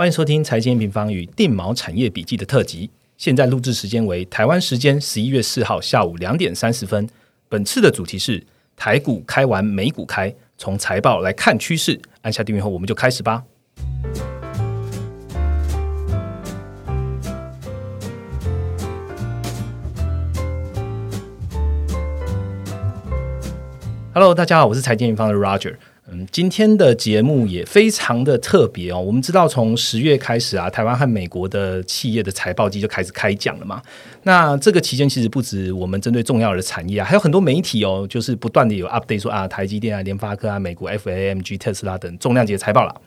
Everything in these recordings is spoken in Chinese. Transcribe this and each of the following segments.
欢迎收听财经平方与定锚产业笔记的特辑。现在录制时间为台湾时间十一月四号下午两点三十分。本次的主题是台股开完美股开，从财报来看趋势。按下订阅后，我们就开始吧。Hello，大家好，我是财经平方的 Roger。嗯，今天的节目也非常的特别哦。我们知道，从十月开始啊，台湾和美国的企业的财报季就开始开讲了嘛。那这个期间，其实不止我们针对重要的产业啊，还有很多媒体哦，就是不断的有 update 说啊，台积电啊、联发科啊、美国 FAMG、特斯拉等重量级的财报了。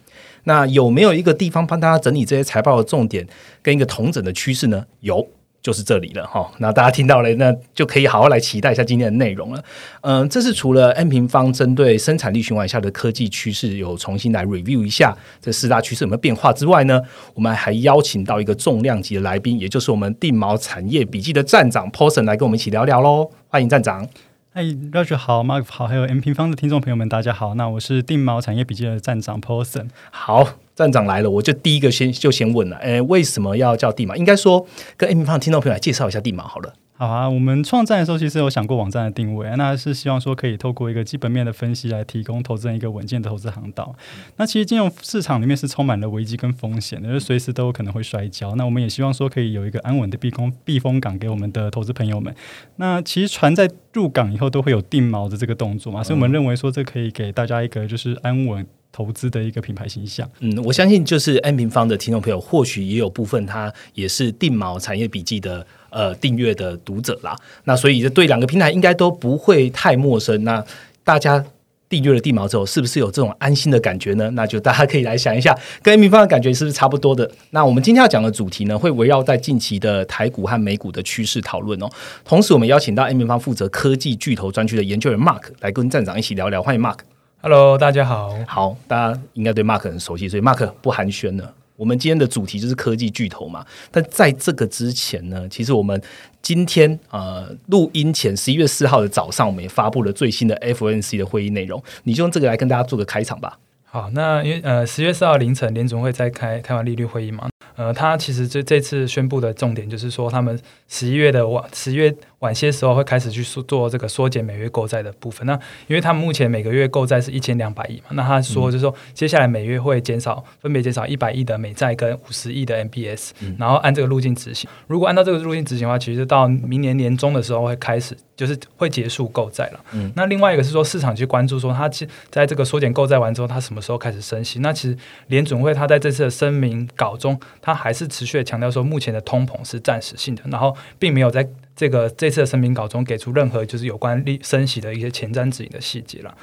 那有没有一个地方帮大家整理这些财报的重点跟一个同整的趋势呢？有。就是这里了哈，那大家听到了，那就可以好好来期待一下今天的内容了。嗯，这是除了 N 平方针对生产力循环下的科技趋势有重新来 review 一下这四大趋势有没有变化之外呢，我们还邀请到一个重量级的来宾，也就是我们定毛产业笔记的站长 Paulson 来跟我们一起聊聊喽。欢迎站长。嗨，Roger 好，Mark 好，还有 M 平方的听众朋友们，大家好。那我是定毛产业笔记的站长 Paulson。好。站长来了，我就第一个先就先问了，哎，为什么要叫地马？应该说跟 A 平方听众朋友来介绍一下地马好了。好啊，我们创站的时候其实有想过网站的定位，那是希望说可以透过一个基本面的分析来提供投资人一个稳健的投资航道。那其实金融市场里面是充满了危机跟风险的，就随时都有可能会摔跤。那我们也希望说可以有一个安稳的避风避风港给我们的投资朋友们。那其实船在入港以后都会有定锚的这个动作嘛，所以我们认为说这可以给大家一个就是安稳。投资的一个品牌形象，嗯，我相信就是 N 平方的听众朋友，或许也有部分他也是定毛产业笔记的呃订阅的读者啦。那所以这对两个平台应该都不会太陌生。那大家订阅了定毛之后，是不是有这种安心的感觉呢？那就大家可以来想一下，跟 N 平方的感觉是不是差不多的？那我们今天要讲的主题呢，会围绕在近期的台股和美股的趋势讨论哦。同时，我们邀请到 N 平方负责科技巨头专区的研究员 Mark 来跟站长一起聊聊。欢迎 Mark。Hello，大家好。好，大家应该对 Mark 很熟悉，所以 Mark 不寒暄了。我们今天的主题就是科技巨头嘛。但在这个之前呢，其实我们今天呃录音前十一月四号的早上，我们也发布了最新的 FNC 的会议内容。你就用这个来跟大家做个开场吧。好，那因为呃十月四号凌晨联总会在开开完利率会议嘛，呃，他其实这这次宣布的重点就是说，他们十一月的晚十月。晚些时候会开始去做这个缩减每月购债的部分。那因为他们目前每个月购债是一千两百亿嘛，那他说就是说接下来每月会减少，分别减少一百亿的美债跟五十亿的 MBS，然后按这个路径执行。如果按照这个路径执行的话，其实到明年年中的时候会开始，就是会结束购债了。那另外一个是说市场去关注说，它其在这个缩减购债完之后，它什么时候开始升息？那其实联准会它在这次的声明稿中，它还是持续的强调说，目前的通膨是暂时性的，然后并没有在。这个这次的声明稿中给出任何就是有关利升息的一些前瞻指引的细节了。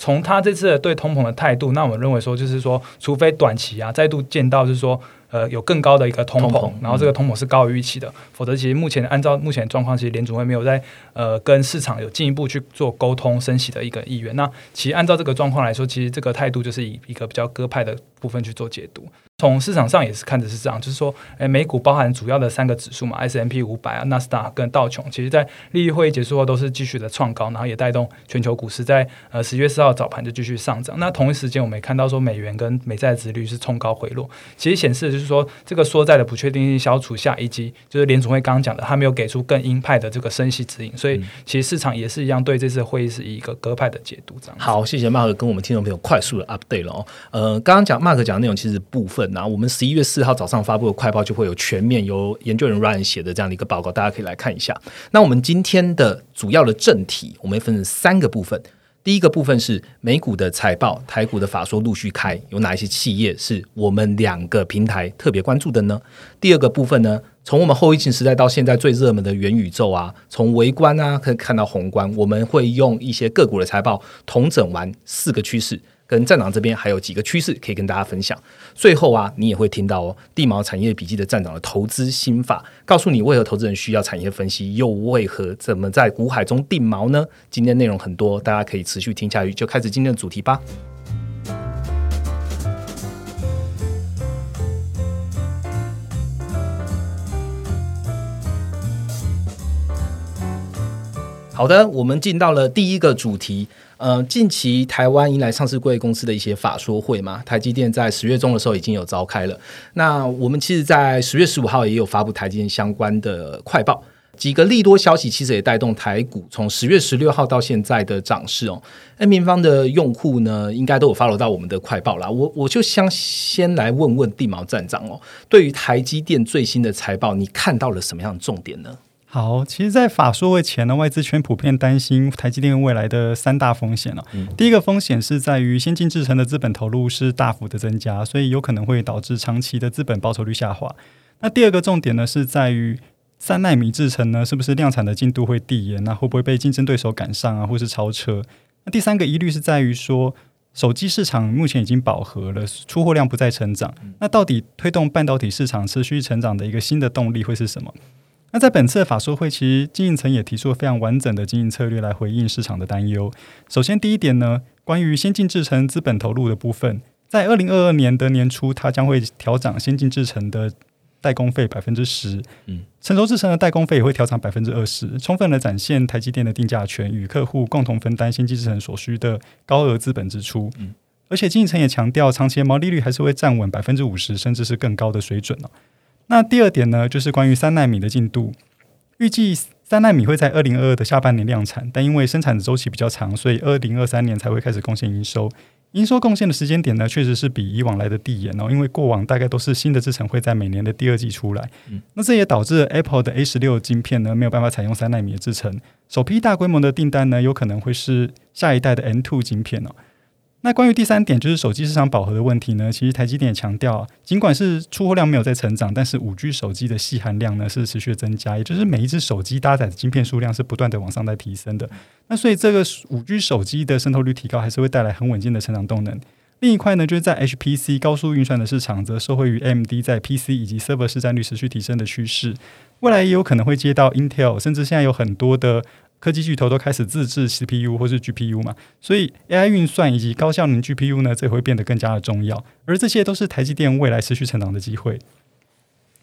从他这次对通膨的态度，那我们认为说，就是说，除非短期啊再度见到就是说，呃，有更高的一个通膨，然后这个通膨是高于预期的，否则其实目前按照目前的状况，其实联储会没有在呃跟市场有进一步去做沟通升息的一个意愿。那其实按照这个状况来说，其实这个态度就是以一个比较鸽派的部分去做解读。从市场上也是看的是这样，就是说，诶，美股包含主要的三个指数嘛，S M P 五百啊、纳斯达克跟道琼，其实在利率会议结束后都是继续的创高，然后也带动全球股市在呃十月四号早盘就继续上涨。那同一时间，我们也看到说美元跟美债值率是冲高回落，其实显示的就是说这个缩债的不确定性消除下，以及就是联储会刚刚讲的，他没有给出更鹰派的这个升息指引，所以其实市场也是一样对这次会议是一个鸽派的解读。这样好，谢谢 Mark 跟我们听众朋友快速的 update 了哦。呃，刚刚讲 Mark 讲的内容其实部分。那我们十一月四号早上发布的快报就会有全面由研究人 Ryan 写的这样的一个报告，大家可以来看一下。那我们今天的主要的正题，我们分成三个部分。第一个部分是美股的财报，台股的法说陆续开，有哪一些企业是我们两个平台特别关注的呢？第二个部分呢，从我们后疫情时代到现在最热门的元宇宙啊，从微观啊可以看到宏观，我们会用一些个股的财报统整完四个趋势。跟站长这边还有几个趋势可以跟大家分享。最后啊，你也会听到哦，地毛产业笔记的站长的投资心法，告诉你为何投资人需要产业分析，又为何怎么在股海中定锚呢？今天内容很多，大家可以持续听下去。就开始今天的主题吧。好的，我们进到了第一个主题。呃，近期台湾迎来上市贵公司的一些法说会嘛，台积电在十月中的时候已经有召开了。那我们其实，在十月十五号也有发布台积电相关的快报，几个利多消息其实也带动台股从十月十六号到现在的涨势哦。N 平方的用户呢，应该都有 follow 到我们的快报啦。我我就想先来问问地毛站长哦，对于台积电最新的财报，你看到了什么样的重点呢？好，其实，在法说会前呢，外资圈普遍担心台积电未来的三大风险了。第一个风险是在于先进制程的资本投入是大幅的增加，所以有可能会导致长期的资本报酬率下滑。那第二个重点呢，是在于三纳米制程呢，是不是量产的进度会递延？那会不会被竞争对手赶上啊，或是超车？那第三个疑虑是在于说，手机市场目前已经饱和了，出货量不再成长。那到底推动半导体市场持续成长的一个新的动力会是什么？那在本次的法说会，其实经营层也提出了非常完整的经营策略来回应市场的担忧。首先，第一点呢，关于先进制程资本投入的部分，在二零二二年的年初，它将会调涨先进制程的代工费百分之十，嗯，成熟制程的代工费也会调涨百分之二十，充分的展现台积电的定价权，与客户共同分担先进制程所需的高额资本支出。嗯，而且经营层也强调，长期的毛利率还是会站稳百分之五十，甚至是更高的水准哦。那第二点呢，就是关于三纳米的进度，预计三纳米会在二零二二的下半年量产，但因为生产的周期比较长，所以二零二三年才会开始贡献营收。营收贡献的时间点呢，确实是比以往来的递延哦，因为过往大概都是新的制程会在每年的第二季出来。那这也导致 Apple 的 A 十六晶片呢没有办法采用三纳米的制程，首批大规模的订单呢，有可能会是下一代的 N two 晶片哦。那关于第三点，就是手机市场饱和的问题呢？其实台积电也强调，尽管是出货量没有在成长，但是五 G 手机的细含量呢是持续增加，也就是每一只手机搭载的晶片数量是不断的往上在提升的。那所以这个五 G 手机的渗透率提高，还是会带来很稳健的成长动能。另一块呢，就是在 HPC 高速运算的市场，则受惠于 AMD 在 PC 以及 Server 市占率持续提升的趋势，未来也有可能会接到 Intel，甚至现在有很多的。科技巨头都开始自制 CPU 或是 GPU 嘛，所以 AI 运算以及高效能 GPU 呢，这会变得更加的重要。而这些都是台积电未来持续成长的机会。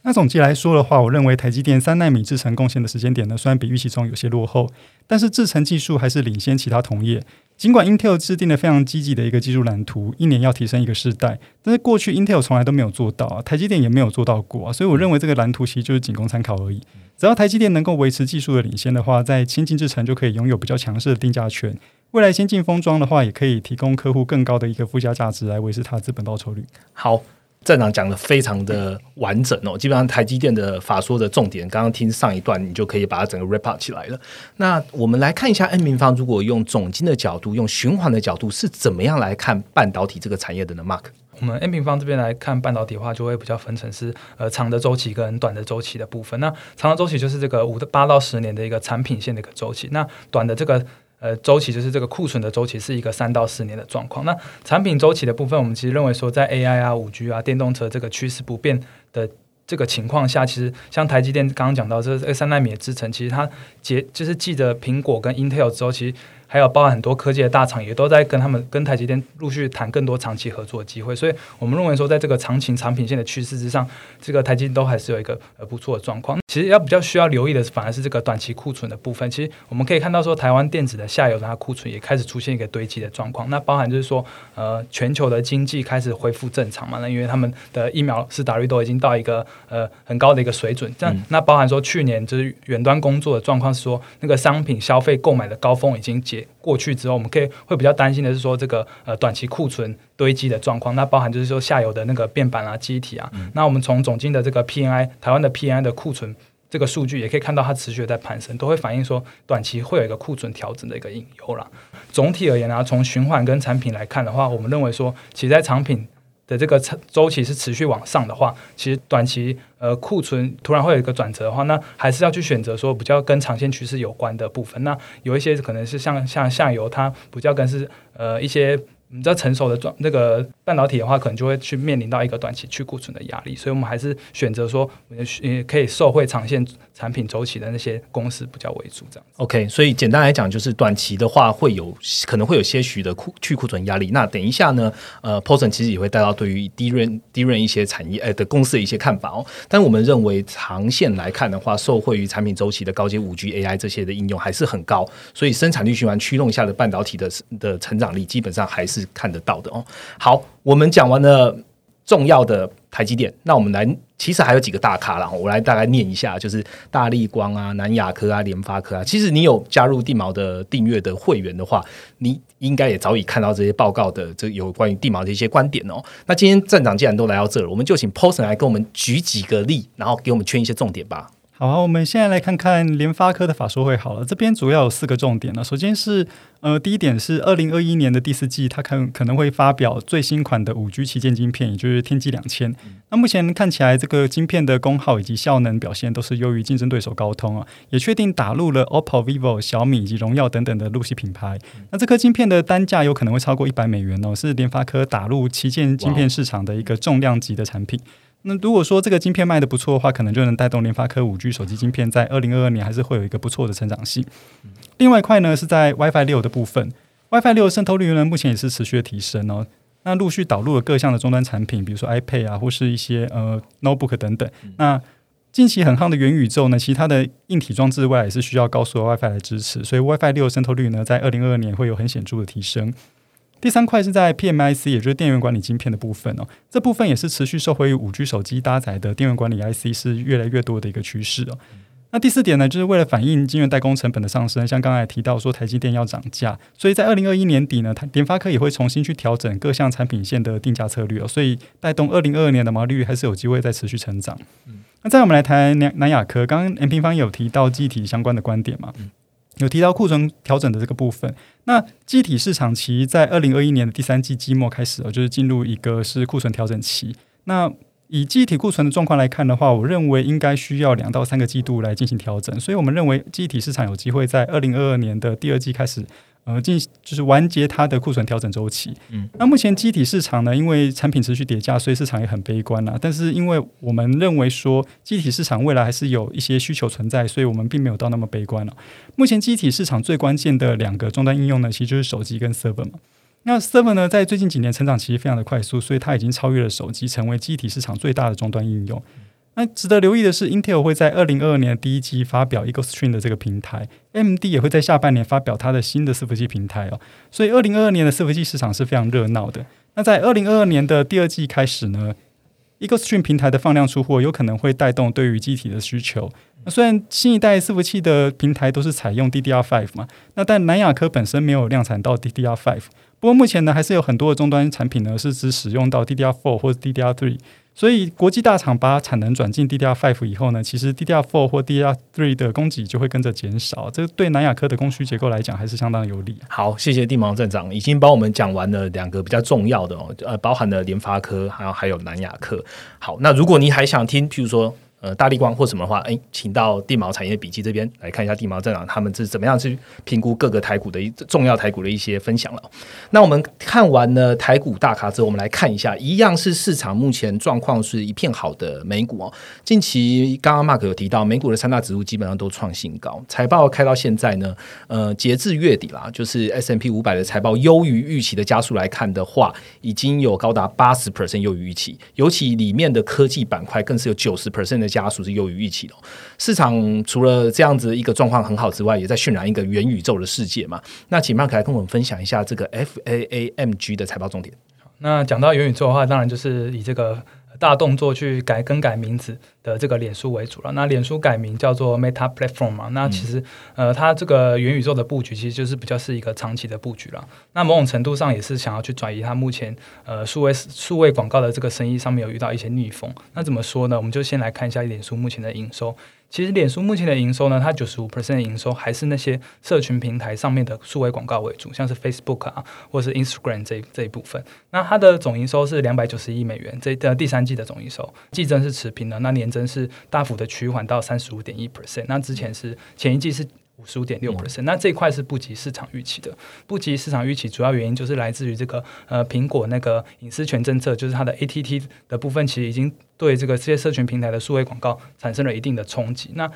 那总结来说的话，我认为台积电三纳米制程贡献的时间点呢，虽然比预期中有些落后，但是制程技术还是领先其他同业。尽管 Intel 制定了非常积极的一个技术蓝图，一年要提升一个世代，但是过去 Intel 从来都没有做到，台积电也没有做到过啊，所以我认为这个蓝图其实就是仅供参考而已。只要台积电能够维持技术的领先的话，在先进制程就可以拥有比较强势的定价权。未来先进封装的话，也可以提供客户更高的一个附加价值来维持它的资本报酬率。好。站长讲的非常的完整哦，基本上台积电的法说的重点，刚刚听上一段，你就可以把它整个 wrap up 起来了。那我们来看一下 N 平方，如果用总金的角度，用循环的角度，是怎么样来看半导体这个产业的呢？Mark，我们 N 平方这边来看半导体的话，就会比较分成是呃长的周期跟短的周期的部分。那长的周期就是这个五到八到十年的一个产品线的一个周期，那短的这个。呃，周期就是这个库存的周期是一个三到四年的状况。那产品周期的部分，我们其实认为说，在 AI 啊、五 G 啊、电动车这个趋势不变的这个情况下，其实像台积电刚刚讲到这三纳米的制程，其实它结就是记着苹果跟 Intel 之后，其实。还有包含很多科技的大厂也都在跟他们跟台积电陆续谈更多长期合作的机会，所以我们认为说，在这个长情产品线的趋势之上，这个台积电都还是有一个呃不错的状况。其实要比较需要留意的，反而是这个短期库存的部分。其实我们可以看到说，台湾电子的下游的它库存也开始出现一个堆积的状况。那包含就是说，呃，全球的经济开始恢复正常嘛？那因为他们的疫苗是打率都已经到一个呃很高的一个水准。这样，那包含说去年就是远端工作的状况是说，那个商品消费购买的高峰已经结。过去之后，我们可以会比较担心的是说，这个呃短期库存堆积的状况，那包含就是说下游的那个变板啊、机体啊。那我们从总经的这个 PNI 台湾的 PNI 的库存这个数据，也可以看到它持续在攀升，都会反映说短期会有一个库存调整的一个隐忧啦。总体而言呢，从循环跟产品来看的话，我们认为说，其实在产品。的这个周期是持续往上的话，其实短期呃库存突然会有一个转折的话，那还是要去选择说比较跟长线趋势有关的部分。那有一些可能是像像下游，它比较跟是呃一些比较成熟的状那个半导体的话，可能就会去面临到一个短期去库存的压力，所以我们还是选择说，呃，可以受惠长线产品周期的那些公司比较为主，这样。OK，所以简单来讲，就是短期的话会有可能会有些许的库去库存压力。那等一下呢，呃 p o s o n 其实也会带到对于低润低润一些产业呃的公司的一些看法哦。但我们认为长线来看的话，受惠于产品周期的高阶五 G AI 这些的应用还是很高，所以生产力循环驱动下的半导体的的成长力基本上还是看得到的哦。好，我们讲完了重要的台积电，那我们来，其实还有几个大咖啦，我来大概念一下，就是大力光啊、南亚科啊、联发科啊。其实你有加入地毛的订阅的会员的话，你应该也早已看到这些报告的这有关于地毛的一些观点哦。那今天站长既然都来到这了，我们就请 Poson 来跟我们举几个例，然后给我们圈一些重点吧。好，我们现在来看看联发科的法说会好了。这边主要有四个重点呢。首先是，呃，第一点是二零二一年的第四季，它可可能会发表最新款的五 G 旗舰晶片，也就是天玑两千。那目前看起来，这个晶片的功耗以及效能表现都是优于竞争对手高通啊，也确定打入了 OPPO、vivo、小米以及荣耀等等的路系品牌。那这颗晶片的单价有可能会超过一百美元哦，是联发科打入旗舰晶片市场的一个重量级的产品。那如果说这个晶片卖的不错的话，可能就能带动联发科五 G 手机晶片在二零二二年还是会有一个不错的成长性。另外一块呢是在 WiFi 六的部分，WiFi 六渗透率呢目前也是持续的提升哦。那陆续导入了各项的终端产品，比如说 iPad 啊，或是一些呃 Notebook 等等。那近期很夯的元宇宙呢，其他的硬体装置外也是需要高速的 WiFi 来支持，所以 WiFi 六渗透率呢在二零二二年会有很显著的提升。第三块是在 PMIC，也就是电源管理晶片的部分哦。这部分也是持续受惠于五 G 手机搭载的电源管理 IC 是越来越多的一个趋势哦。那第四点呢，就是为了反映晶圆代工成本的上升，像刚才提到说台积电要涨价，所以在二零二一年底呢，台联发科也会重新去调整各项产品线的定价策略哦，所以带动二零二二年的毛利率还是有机会再持续成长。那再我们来谈南南亚科，刚刚 M 平方有提到机体相关的观点嘛？有提到库存调整的这个部分，那机体市场其在二零二一年的第三季季末开始，就是进入一个是库存调整期。那以机体库存的状况来看的话，我认为应该需要两到三个季度来进行调整，所以我们认为机体市场有机会在二零二二年的第二季开始。呃，进就是完结它的库存调整周期。嗯，那目前机体市场呢，因为产品持续叠加，所以市场也很悲观啦。但是，因为我们认为说机体市场未来还是有一些需求存在，所以我们并没有到那么悲观了。目前机体市场最关键的两个终端应用呢，其实就是手机跟 server 嘛。那 server 呢，在最近几年成长其实非常的快速，所以它已经超越了手机，成为机体市场最大的终端应用。那值得留意的是，Intel 会在二零二二年第一季发表 EagleStream 的这个平台，AMD 也会在下半年发表它的新的伺服器平台哦。所以二零二二年的伺服器市场是非常热闹的。那在二零二二年的第二季开始呢，EagleStream 平台的放量出货有可能会带动对于机体的需求。那虽然新一代伺服器的平台都是采用 DDR5 嘛，那但南亚科本身没有量产到 DDR5，不过目前呢还是有很多的终端产品呢是只使用到 DDR4 或者 DDR3。所以国际大厂把产能转进 DDR5 以后呢，其实 DDR4 或 DDR3 的供给就会跟着减少，这对南亚科的供需结构来讲还是相当有利。好，谢谢地毛站长已经帮我们讲完了两个比较重要的哦，呃，包含了联发科，还有还有南亚科。好，那如果你还想听，譬如说。呃，大力光或什么的话，哎，请到地毛产业笔记这边来看一下地毛站长他们是怎么样去评估各个台股的一重要台股的一些分享了。那我们看完了台股大咖之后，我们来看一下，一样是市场目前状况是一片好的美股哦。近期刚刚 Mark 有提到，美股的三大指数基本上都创新高，财报开到现在呢，呃，截至月底啦，就是 S M P 五百的财报优于预期的加速来看的话，已经有高达八十 percent 优于预期，尤其里面的科技板块更是有九十 percent 的。家属是优于预期的，市场除了这样子一个状况很好之外，也在渲染一个元宇宙的世界嘛。那请 Mark 来跟我们分享一下这个 FAAMG 的财报重点。那讲到元宇宙的话，当然就是以这个。大动作去改更改名字的这个脸书为主了。那脸书改名叫做 Meta Platform 嘛？那其实呃，它这个元宇宙的布局其实就是比较是一个长期的布局了。那某种程度上也是想要去转移它目前呃数位数位广告的这个生意上面有遇到一些逆风。那怎么说呢？我们就先来看一下脸书目前的营收。其实脸书目前的营收呢，它九十五 percent 的营收还是那些社群平台上面的数位广告为主，像是 Facebook 啊，或者是 Instagram 这这一部分。那它的总营收是两百九十亿美元，这的第三季的总营收，季增是持平的，那年增是大幅的趋缓到三十五点一 percent。那之前是前一季是五十五点六 percent，那这一块是不及市场预期的。不及市场预期，主要原因就是来自于这个呃苹果那个隐私权政策，就是它的 ATT 的部分，其实已经对这个这些社群平台的数位广告产生了一定的冲击。那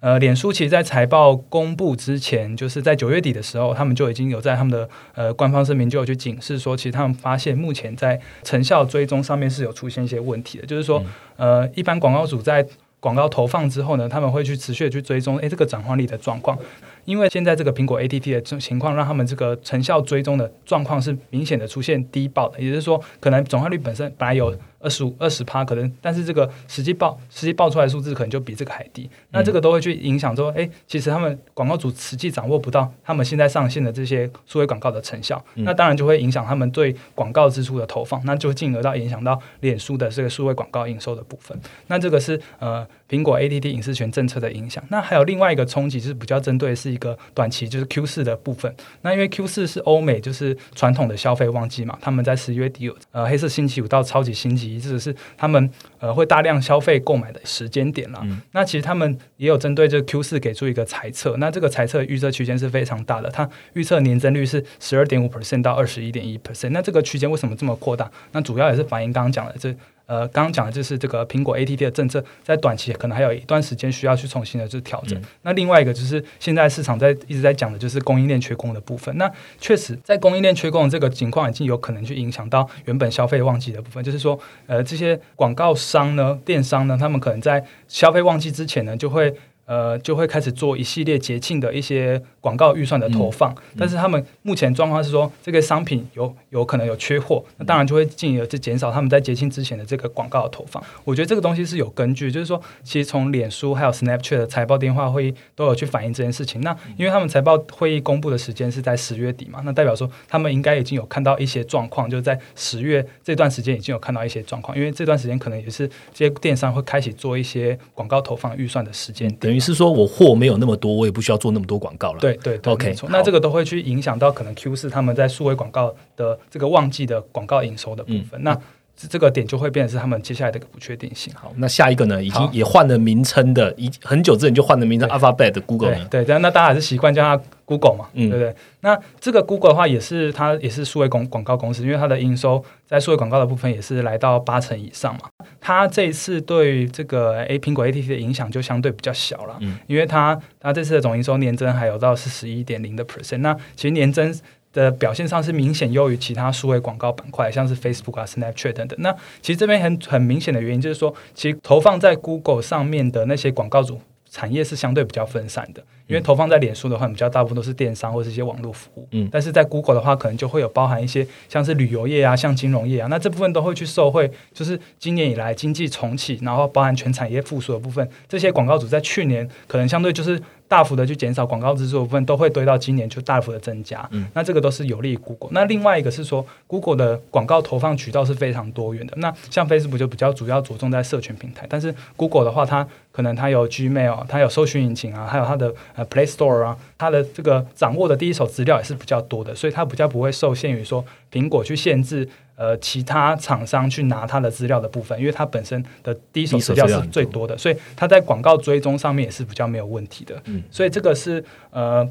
呃，脸书其实，在财报公布之前，就是在九月底的时候，他们就已经有在他们的呃官方声明就有去警示说，其实他们发现目前在成效追踪上面是有出现一些问题的，就是说，呃，一般广告主在广告投放之后呢，他们会去持续的去追踪，诶，这个转化率的状况。因为现在这个苹果 ATT 的这情况，让他们这个成效追踪的状况是明显的出现低报的，也就是说，可能转化率本身本来有二十五、二十趴，可能但是这个实际报实际报出来的数字可能就比这个还低，那这个都会去影响说，哎，其实他们广告主实际掌握不到他们现在上线的这些数位广告的成效，那当然就会影响他们对广告支出的投放，那就进而到影响到脸书的这个数位广告营收的部分，那这个是呃。苹果 ATT 隐私权政策的影响，那还有另外一个冲击，就是比较针对是一个短期，就是 Q 四的部分。那因为 Q 四是欧美就是传统的消费旺季嘛，他们在十月底有呃黑色星期五到超级星期一，这是他们呃会大量消费购买的时间点了。那其实他们也有针对这 Q 四给出一个猜测，那这个猜测预测区间是非常大的，它预测年增率是十二点五 percent 到二十一点一 percent。那这个区间为什么这么扩大？那主要也是反映刚刚讲的这。呃，刚刚讲的就是这个苹果 ATT 的政策，在短期可能还有一段时间需要去重新的去调整。那另外一个就是现在市场在一直在讲的就是供应链缺工的部分。那确实，在供应链缺工这个情况，已经有可能去影响到原本消费旺季的部分。就是说，呃，这些广告商呢、电商呢，他们可能在消费旺季之前呢，就会。呃，就会开始做一系列节庆的一些广告预算的投放，但是他们目前状况是说，这个商品有有可能有缺货，那当然就会进而去减少他们在节庆之前的这个广告的投放。我觉得这个东西是有根据，就是说，其实从脸书还有 Snapchat 的财报电话会议都有去反映这件事情。那因为他们财报会议公布的时间是在十月底嘛，那代表说他们应该已经有看到一些状况，就是在十月这段时间已经有看到一些状况，因为这段时间可能也是这些电商会开始做一些广告投放预算的时间点。于是说，我货没有那么多，我也不需要做那么多广告了。对对，OK。那这个都会去影响到可能 Q 四他们在数位广告的这个旺季的广告营收的部分。那这个点就会变成是他们接下来的一个不确定性。好，那下一个呢？已经也换了名称的，已很久之前就换了名称，Alphabet 的 Google 呢？对，那大家还是习惯叫它 Google 嘛，对不对？那这个 Google 的话，也是它也是数位广广告公司，因为它的营收在数位广告的部分也是来到八成以上嘛。它这一次对这个 A 苹果 ATT 的影响就相对比较小了，嗯，因为它它这次的总营收年增还有到是十一点零的 percent，那其实年增的表现上是明显优于其他数位广告板块，像是 Facebook 啊、Snapchat 等等。那其实这边很很明显的原因就是说，其实投放在 Google 上面的那些广告主产业是相对比较分散的。因为投放在脸书的话，比较大部分都是电商或是一些网络服务，嗯，但是在 Google 的话，可能就会有包含一些像是旅游业啊、像金融业啊，那这部分都会去受惠，就是今年以来经济重启，然后包含全产业复苏的部分，这些广告主在去年可能相对就是大幅的去减少广告支出的部分，都会堆到今年就大幅的增加，嗯，那这个都是有利于 Google。那另外一个是说，Google 的广告投放渠道是非常多元的，那像 Facebook 就比较主要着重在社群平台，但是 Google 的话，它可能它有 Gmail，它有搜寻引擎啊，还有它的呃 Play Store 啊。它的这个掌握的第一手资料也是比较多的，所以它比较不会受限于说苹果去限制呃其他厂商去拿它的资料的部分，因为它本身的第一手资料是最多的，所以它在广告追踪上面也是比较没有问题的。嗯，所以这个是呃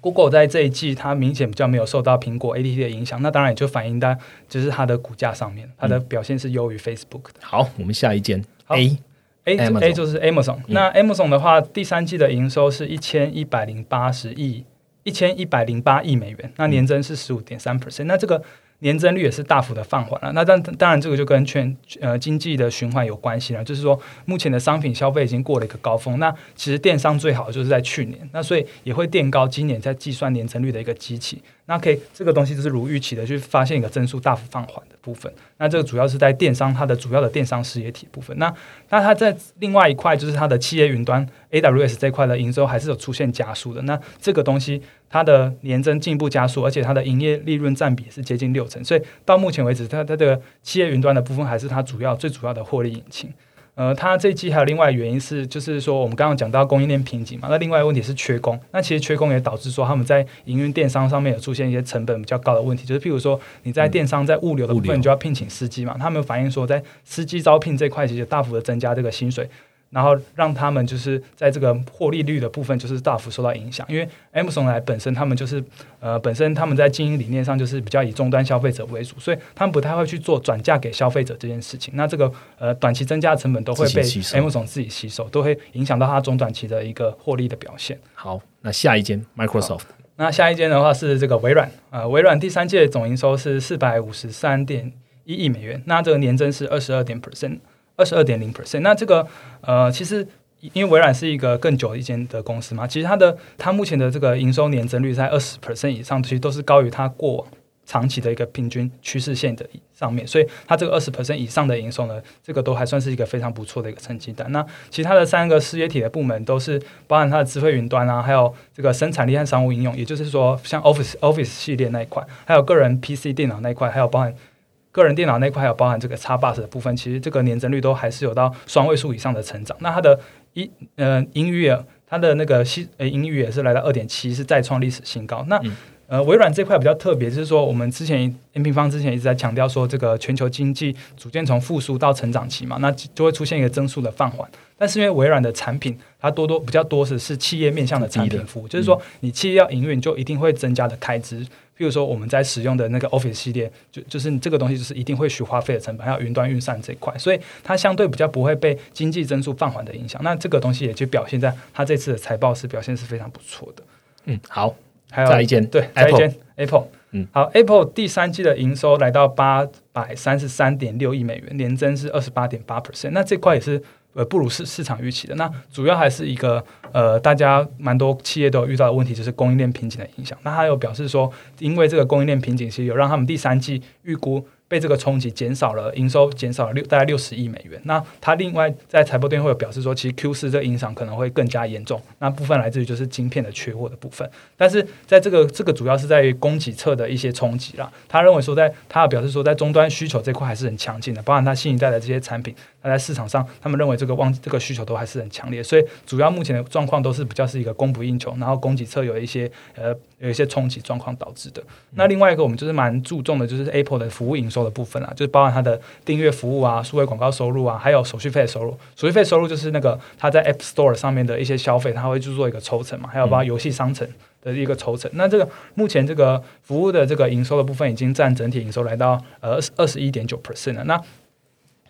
，Google 在这一季它明显比较没有受到苹果 ATT 的影响，那当然也就反映在就是它的股价上面，它的表现是优于 Facebook 的。好，我们下一件 A。A A 就是 Amazon，那 Amazon 的话，第三季的营收是一千一百零八十亿，一千一百零八亿美元，那年增是十五点三 percent，那这个。年增率也是大幅的放缓了，那当当然这个就跟全呃经济的循环有关系了，就是说目前的商品消费已经过了一个高峰，那其实电商最好就是在去年，那所以也会垫高今年在计算年增率的一个机器，那可以这个东西就是如预期的去发现一个增速大幅放缓的部分，那这个主要是在电商它的主要的电商事业体部分，那那它在另外一块就是它的企业云端 AWS 这块的营收还是有出现加速的，那这个东西。它的年增进一步加速，而且它的营业利润占比是接近六成，所以到目前为止，它它的企业云端的部分还是它主要最主要的获利引擎。呃，它这一季还有另外原因是，就是说我们刚刚讲到供应链瓶颈嘛，那另外一个问题是缺工。那其实缺工也导致说他们在营运电商上面有出现一些成本比较高的问题，就是譬如说你在电商在物流的部分就要聘请司机嘛，他们反映说在司机招聘这块其实大幅的增加这个薪水。然后让他们就是在这个获利率的部分就是大幅受到影响，因为 Amazon 来本身他们就是呃本身他们在经营理念上就是比较以终端消费者为主，所以他们不太会去做转嫁给消费者这件事情。那这个呃短期增加的成本都会被 Amazon 自己吸收，都会影响到它中短期的一个获利的表现。好，那下一间 Microsoft，那下一间的话是这个微软呃，微软第三届总营收是四百五十三点一亿美元，那这个年增是二十二点 percent。二十二点零 percent，那这个呃，其实因为微软是一个更久一间的公司嘛，其实它的它目前的这个营收年增率在二十 percent 以上，其实都是高于它过往长期的一个平均趋势线的上面，所以它这个二十 percent 以上的营收呢，这个都还算是一个非常不错的一个成绩单。那其他的三个事业体的部门都是包含它的智慧云端啊，还有这个生产力和商务应用，也就是说像 Office Office 系列那一块，还有个人 PC 电脑那一块，还有包含。个人电脑那块还有包含这个 x bus 的部分，其实这个年增率都还是有到双位数以上的成长。那它的一呃盈余也，它的那个息呃盈余也是来到二点七，是再创历史新高。那呃微软这块比较特别，就是说我们之前 N 平方之前一直在强调说，这个全球经济逐渐从复苏到成长期嘛，那就会出现一个增速的放缓。但是因为微软的产品，它多多比较多是是企业面向的产品服务，就是说你企业要营运，就一定会增加的开支。譬如说我们在使用的那个 Office 系列，就就是这个东西就是一定会需花费的成本，还有云端运算这一块，所以它相对比较不会被经济增速放缓的影响。那这个东西也就表现在它这次的财报是表现是非常不错的。嗯，好，还有再一件对，再一件 Apple，嗯，好，Apple 第三季的营收来到八百三十三点六亿美元，年增是二十八点八 percent，那这块也是。呃，不如市市场预期的。那主要还是一个呃，大家蛮多企业都有遇到的问题，就是供应链瓶颈的影响。那他有表示说，因为这个供应链瓶颈，其实有让他们第三季预估。被这个冲击减少了营收，减少了六大概六十亿美元。那他另外在财报电会有表示说，其实 Q 四这个影响可能会更加严重。那部分来自于就是晶片的缺货的部分。但是在这个这个主要是在于供给侧的一些冲击啦。他认为说，在他表示说，在终端需求这块还是很强劲的，包含他新一代的这些产品，他在市场上他们认为这个旺这个需求都还是很强烈。所以主要目前的状况都是比较是一个供不应求，然后供给侧有一些呃。有一些冲击状况导致的。那另外一个，我们就是蛮注重的，就是 Apple 的服务营收的部分啊，就是包含它的订阅服务啊、数位广告收入啊，还有手续费收入。手续费收入就是那个它在 App Store 上面的一些消费，它会去做一个抽成嘛，还有包括游戏商城的一个抽成。那这个目前这个服务的这个营收的部分，已经占整体营收来到呃二十二十一点九 percent 了。那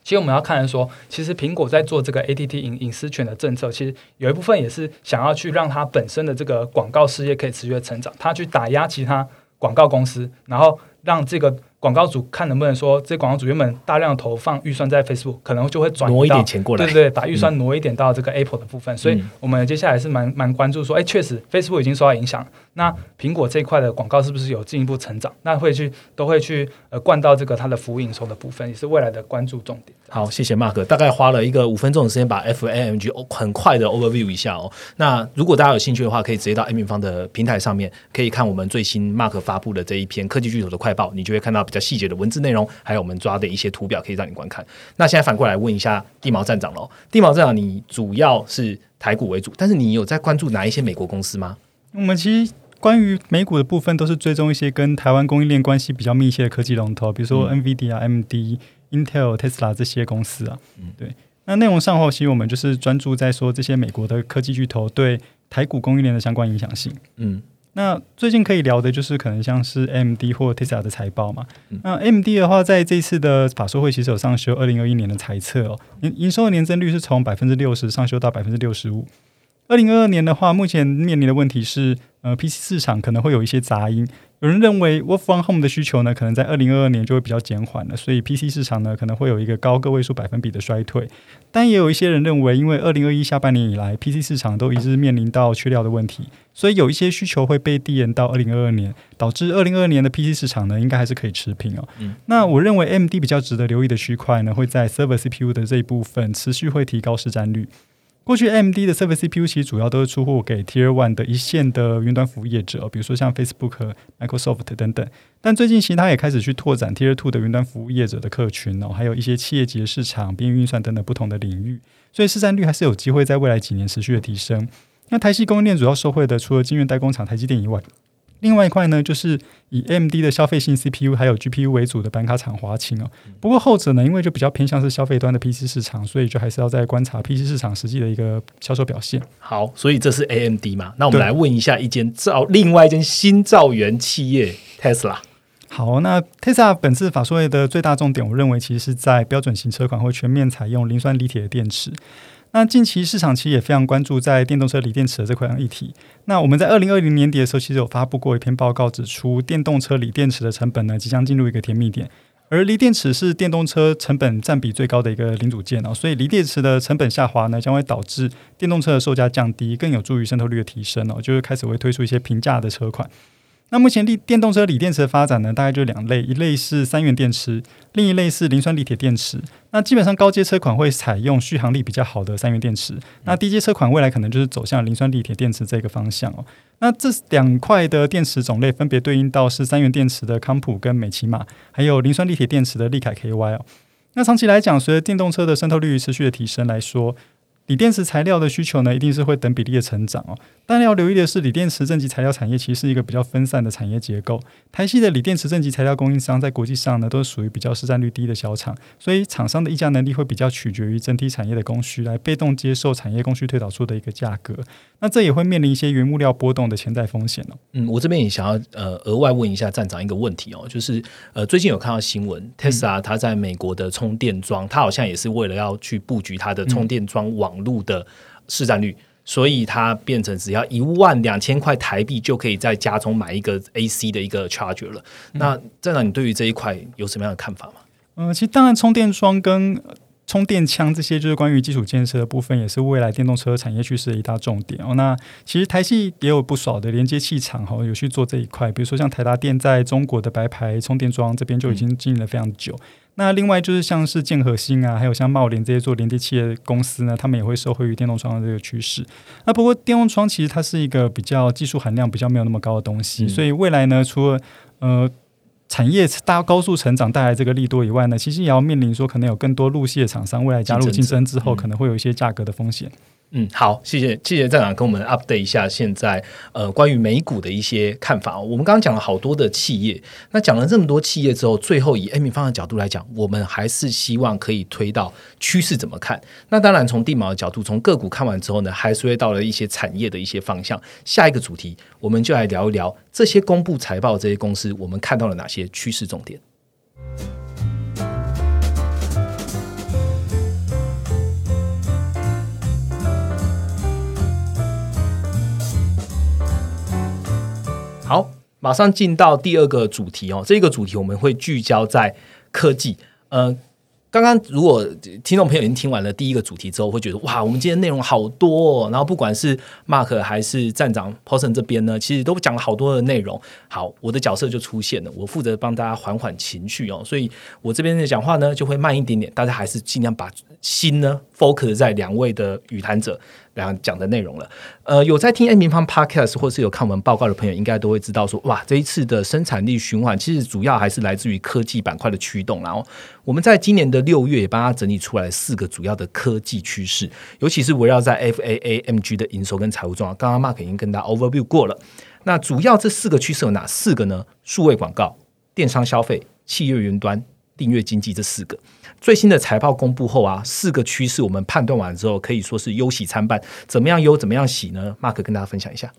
其实我们要看的说，其实苹果在做这个 ATT 隐隐私权的政策，其实有一部分也是想要去让它本身的这个广告事业可以持续的成长，它去打压其他广告公司，然后让这个。广告主看能不能说，这广告主原本大量投放预算在 Facebook，可能就会转挪一点钱过来，对对对，把预算挪一点到这个 Apple 的部分。所以，我们接下来是蛮蛮关注说，哎，确实 Facebook 已经受到影响，那苹果这一块的广告是不是有进一步成长？那会去都会去呃灌到这个它的服务营收的部分，也是未来的关注重点。好，谢谢 Mark，大概花了一个五分钟的时间把 FAMG 很快的 overview 一下哦。那如果大家有兴趣的话，可以直接到 A 平方的平台上面，可以看我们最新 Mark 发布的这一篇科技巨头的快报，你就会看到比较细节的文字内。容还有我们抓的一些图表可以让你观看。那现在反过来问一下地毛站长喽，地毛站长，你主要是台股为主，但是你有在关注哪一些美国公司吗？我们其实关于美股的部分，都是追踪一些跟台湾供应链关系比较密切的科技龙头，比如说 NVIDIA、MD、Intel、Tesla 这些公司啊。嗯，对。那内容上后期我们就是专注在说这些美国的科技巨头对台股供应链的相关影响性。嗯。那最近可以聊的就是可能像是 M D 或 Tesla 的财报嘛。那 M D 的话，在这次的法说会其实有上修二零二一年的财测哦，营营收的年增率是从百分之六十上修到百分之六十五。二零二二年的话，目前面临的问题是，呃，PC 市场可能会有一些杂音。有人认为 Work from Home 的需求呢，可能在二零二二年就会比较减缓了，所以 PC 市场呢可能会有一个高个位数百分比的衰退。但也有一些人认为，因为二零二一下半年以来，PC 市场都一直面临到缺料的问题，所以有一些需求会被递延到二零二二年，导致二零二二年的 PC 市场呢，应该还是可以持平哦。那我认为 MD 比较值得留意的区块呢，会在 Server CPU 的这一部分持续会提高市占率。过去 M D 的设备 CPU 其实主要都是出货给 Tier One 的一线的云端服务业者，比如说像 Facebook、Microsoft 等等。但最近其实它也开始去拓展 Tier Two 的云端服务业者的客群哦，还有一些企业级的市场、边运算等等不同的领域，所以市占率还是有机会在未来几年持续的提升。那台系供应链主要受惠的，除了晶圆代工厂台积电以外，另外一块呢，就是以 AMD 的消费性 CPU 还有 GPU 为主的板卡厂华擎哦。不过后者呢，因为就比较偏向是消费端的 PC 市场，所以就还是要再观察 PC 市场实际的一个销售表现。好，所以这是 AMD 嘛？那我们来问一下一间造另外一间新造元企业 Tesla。好，那 Tesla 本次法说会的最大重点，我认为其实是在标准型车款会全面采用磷酸锂铁的电池。那近期市场其实也非常关注在电动车锂电池的这块议题。那我们在二零二零年底的时候，其实有发布过一篇报告，指出电动车锂电池的成本呢即将进入一个甜蜜点。而锂电池是电动车成本占比最高的一个零组件哦，所以锂电池的成本下滑呢，将会导致电动车的售价降低，更有助于渗透率的提升哦，就是开始会推出一些平价的车款。那目前锂电动车锂电池的发展呢，大概就两类，一类是三元电池，另一类是磷酸锂铁电池。那基本上高阶车款会采用续航力比较好的三元电池，那低阶车款未来可能就是走向磷酸锂铁电池这个方向哦。那这两块的电池种类分别对应到是三元电池的康普跟美骑马，还有磷酸锂铁电池的利凯 KY 哦。那长期来讲，随着电动车的渗透率持续的提升来说，锂电池材料的需求呢，一定是会等比例的成长哦。但要留意的是，锂电池正极材料产业其实是一个比较分散的产业结构。台系的锂电池正极材料供应商在国际上呢，都是属于比较市占率低的小厂，所以厂商的议价能力会比较取决于整体产业的供需，来被动接受产业供需推导出的一个价格。那这也会面临一些原物料波动的潜在风险哦。嗯，我这边也想要呃额外问一下站长一个问题哦，就是呃最近有看到新闻，Tesla 它在美国的充电桩，它好像也是为了要去布局它的充电桩网络的市占率，所以它变成只要一万两千块台币就可以在家中买一个 AC 的一个 charger 了。那站长，你对于这一块有什么样的看法吗？嗯，其实当然充电桩跟充电枪这些就是关于基础建设的部分，也是未来电动车产业趋势的一大重点哦。那其实台系也有不少的连接器厂哈，有去做这一块，比如说像台达电在中国的白牌充电桩这边就已经经营了非常久。那另外就是像是建和兴啊，还有像茂联这些做连接器的公司呢，他们也会受惠于电动窗的这个趋势。那不过电动窗其实它是一个比较技术含量比较没有那么高的东西，所以未来呢，除了呃。产业大高速成长带来这个利多以外呢，其实也要面临说可能有更多路系的厂商未来加入竞争之后，可能会有一些价格的风险。嗯，嗯好，谢谢谢谢站长跟我们 update 一下现在呃关于美股的一些看法。我们刚刚讲了好多的企业，那讲了这么多企业之后，最后以 A 米方的角度来讲，我们还是希望可以推到趋势怎么看？那当然从地毛的角度，从个股看完之后呢，还是会到了一些产业的一些方向。下一个主题，我们就来聊一聊这些公布财报这些公司，我们看到了哪些趋势重点。好，马上进到第二个主题哦。这个主题我们会聚焦在科技。呃，刚刚如果听众朋友已经听完了第一个主题之后，会觉得哇，我们今天内容好多。哦。然后不管是 Mark 还是站长 Paulson 这边呢，其实都讲了好多的内容。好，我的角色就出现了，我负责帮大家缓缓情绪哦。所以我这边的讲话呢就会慢一点点，大家还是尽量把心呢 focus 在两位的语谈者。然后讲的内容了，呃，有在听 A 平方 Podcast 或是有看我们报告的朋友，应该都会知道说，哇，这一次的生产力循环其实主要还是来自于科技板块的驱动。然后我们在今年的六月也帮他整理出来四个主要的科技趋势，尤其是围绕在 FAAMG 的营收跟财务状况。刚刚 Mark 已经跟大家 overview 过了。那主要这四个趋势有哪四个呢？数位广告、电商消费、企业云端、订阅经济这四个。最新的财报公布后啊，四个趋势我们判断完之后，可以说是忧喜参半。怎么样忧，怎么样喜呢？Mark 跟大家分享一下。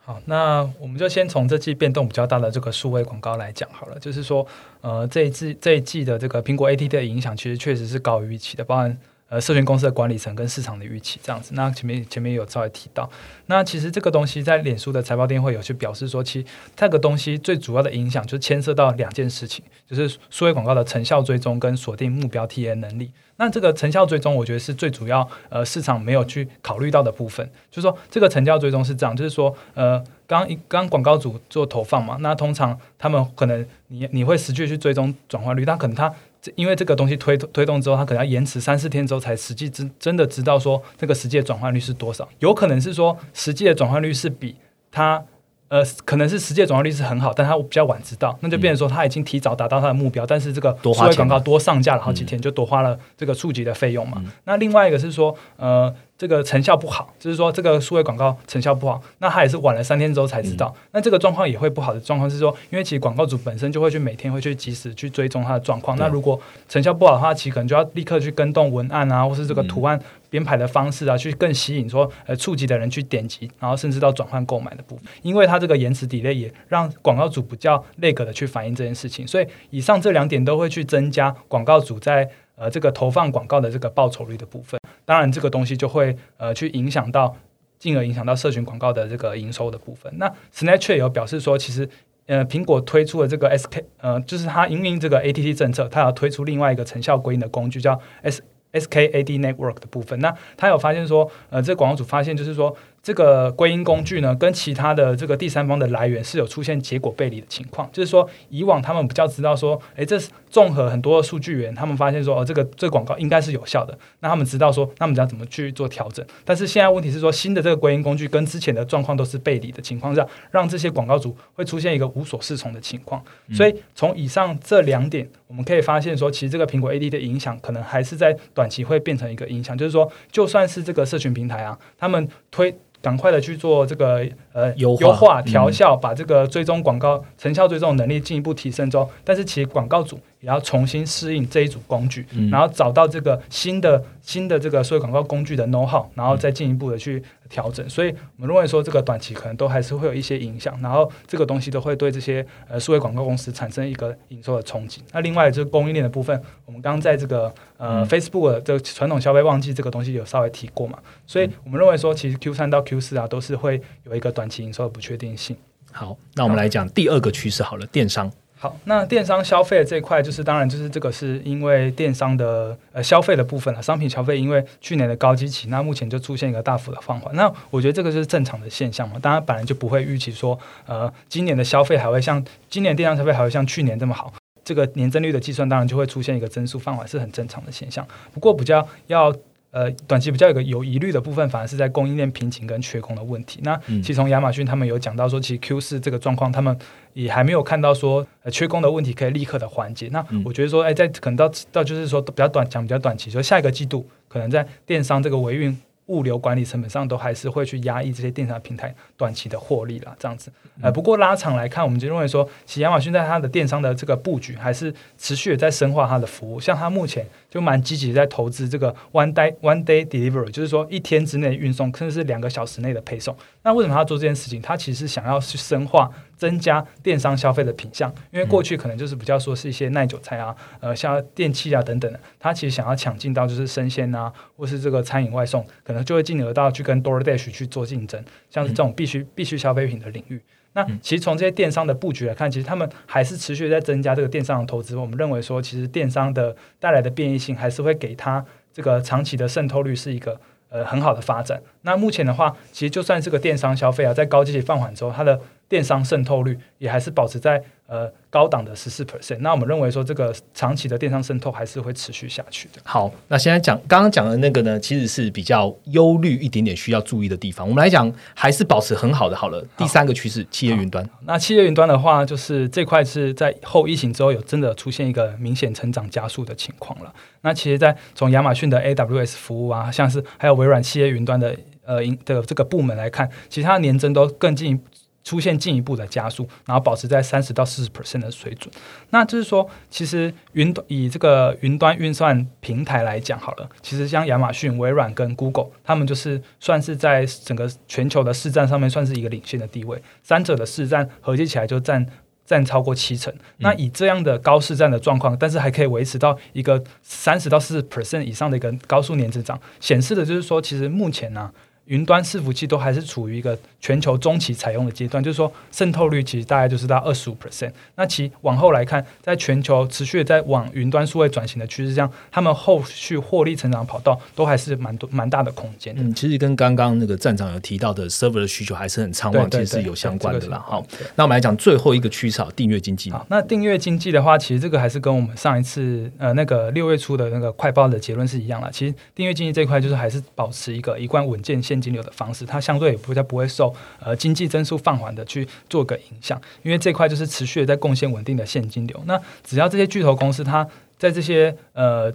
好，那我们就先从这季变动比较大的这个数位广告来讲好了。就是说，呃，这一季这一季的这个苹果 AT 的影响，其实确实是高于预期的，包含。呃，社群公司的管理层跟市场的预期这样子，那前面前面有稍微提到，那其实这个东西在脸书的财报电会有去表示说，其实这个东西最主要的影响就牵涉到两件事情，就是数位广告的成效追踪跟锁定目标 T N 能力。那这个成效追踪，我觉得是最主要呃市场没有去考虑到的部分，就是说这个成效追踪是这样，就是说呃刚一刚广告组做投放嘛，那通常他们可能你你会实际去追踪转化率，但可能他。因为这个东西推推动之后，它可能要延迟三四天之后才实际真真的知道说这个实际的转换率是多少。有可能是说实际的转换率是比它呃，可能是实际转化率是很好，但他比较晚知道，那就变成说他已经提早达到他的目标，但是这个数位广告多上架了好几天，就多花了这个触及的费用嘛。那另外一个是说呃，这个成效不好，就是说这个数位广告成效不好，那他也是晚了三天之后才知道。那这个状况也会不好的状况是说，因为其实广告主本身就会去每天会去及时去追踪他的状况。那如果成效不好的话，其实可能就要立刻去跟动文案啊，或是这个图案编排的方式啊，去更吸引说呃触及的人去点击，然后甚至到转换购买的部分。因为它这个延迟底类也让广告主比较那个的去反映这件事情，所以以上这两点都会去增加广告主在。呃，这个投放广告的这个报酬率的部分，当然这个东西就会呃去影响到，进而影响到社群广告的这个营收的部分。那 Snapchat 有表示说，其实呃苹果推出了这个 SK，呃就是它因应这个 ATT 政策，它要推出另外一个成效归因的工具，叫 S SKAD Network 的部分。那他有发现说，呃，这广告主发现就是说。这个归因工具呢，跟其他的这个第三方的来源是有出现结果背离的情况。就是说，以往他们比较知道说，诶，这是综合很多数据源，他们发现说，哦，这个这个广告应该是有效的。那他们知道说，那我们要怎么去做调整？但是现在问题是说，新的这个归因工具跟之前的状况都是背离的情况下，让这些广告主会出现一个无所适从的情况。所以从以上这两点，我们可以发现说，其实这个苹果 AD 的影响，可能还是在短期会变成一个影响。就是说，就算是这个社群平台啊，他们推。赶快的去做这个呃优化调效，把这个追踪广告成效追踪能力进一步提升之后，但是其实广告组。也要重新适应这一组工具，然后找到这个新的新的这个数位广告工具的 know how，然后再进一步的去调整。所以我们认为说，这个短期可能都还是会有一些影响，然后这个东西都会对这些呃数位广告公司产生一个营收的冲击。那另外就是供应链的部分，我们刚刚在这个呃 Facebook 的传统消费旺季这个东西有稍微提过嘛，所以我们认为说，其实 Q 三到 Q 四啊，都是会有一个短期营收的不确定性。好，那我们来讲第二个趋势好了，电商。好，那电商消费这一块，就是当然就是这个是因为电商的呃消费的部分了，商品消费因为去年的高基期，那目前就出现一个大幅的放缓。那我觉得这个是正常的现象嘛，当然本来就不会预期说呃今年的消费还会像今年电商消费还会像去年这么好，这个年增率的计算当然就会出现一个增速放缓，是很正常的现象。不过比较要。呃，短期比较有个有疑虑的部分，反而是在供应链瓶颈跟缺工的问题。那其实从亚马逊他们有讲到说，其实 Q 四这个状况，他们也还没有看到说呃缺工的问题可以立刻的缓解。那我觉得说，哎，在可能到到就是说比较短讲比较短期，说下一个季度可能在电商这个维运。物流管理成本上都还是会去压抑这些电商平台短期的获利啦，这样子。呃，不过拉长来看，我们就认为说，其实亚马逊在它的电商的这个布局还是持续的在深化它的服务。像它目前就蛮积极在投资这个 one day one day delivery，就是说一天之内运送，甚至是两个小时内的配送。那为什么他要做这件事情？他其实想要去深化。增加电商消费的品项，因为过去可能就是比较说是一些耐久菜啊，呃，像电器啊等等的，他其实想要抢进到就是生鲜啊，或是这个餐饮外送，可能就会进而到去跟 DoorDash 去做竞争，像是这种必须必须消费品的领域。那其实从这些电商的布局来看，其实他们还是持续在增加这个电商的投资。我们认为说，其实电商的带来的变异性，还是会给它这个长期的渗透率是一个呃很好的发展。那目前的话，其实就算这个电商消费啊，在高基期放缓之后，它的电商渗透率也还是保持在呃高档的十四 percent，那我们认为说这个长期的电商渗透还是会持续下去的。好，那现在讲刚刚讲的那个呢，其实是比较忧虑一点点需要注意的地方。我们来讲还是保持很好的。好了，第三个趋势，企业云端。那企业云端的话，就是这块是在后疫情之后有真的出现一个明显成长加速的情况了。那其实，在从亚马逊的 AWS 服务啊，像是还有微软企业云端的呃的这个部门来看，其他年增都更进。出现进一步的加速，然后保持在三十到四十 percent 的水准。那就是说，其实云端以这个云端运算平台来讲，好了，其实像亚马逊、微软跟 Google，他们就是算是在整个全球的市占上面算是一个领先的地位。三者的市占合计起来就占占超过七成。那以这样的高市占的状况，但是还可以维持到一个三十到四十 percent 以上的一个高速年增长，显示的就是说，其实目前呢。云端伺服器都还是处于一个全球中期采用的阶段，就是说渗透率其实大概就是到二十五 percent。那其往后来看，在全球持续在往云端数位转型的趋势上，他们后续获利成长跑道都还是蛮多蛮大的空间。嗯，其实跟刚刚那个站长有提到的 server 的需求还是很畅旺，其实是有相关的啦。好，那我们来讲最后一个趋势，订阅经济。好，那订阅经济的话，其实这个还是跟我们上一次呃那个六月初的那个快报的结论是一样的。其实订阅经济这块就是还是保持一个一贯稳健现金流的方式，它相对也不再不会受呃经济增速放缓的去做个影响，因为这块就是持续的在贡献稳定的现金流。那只要这些巨头公司它在这些呃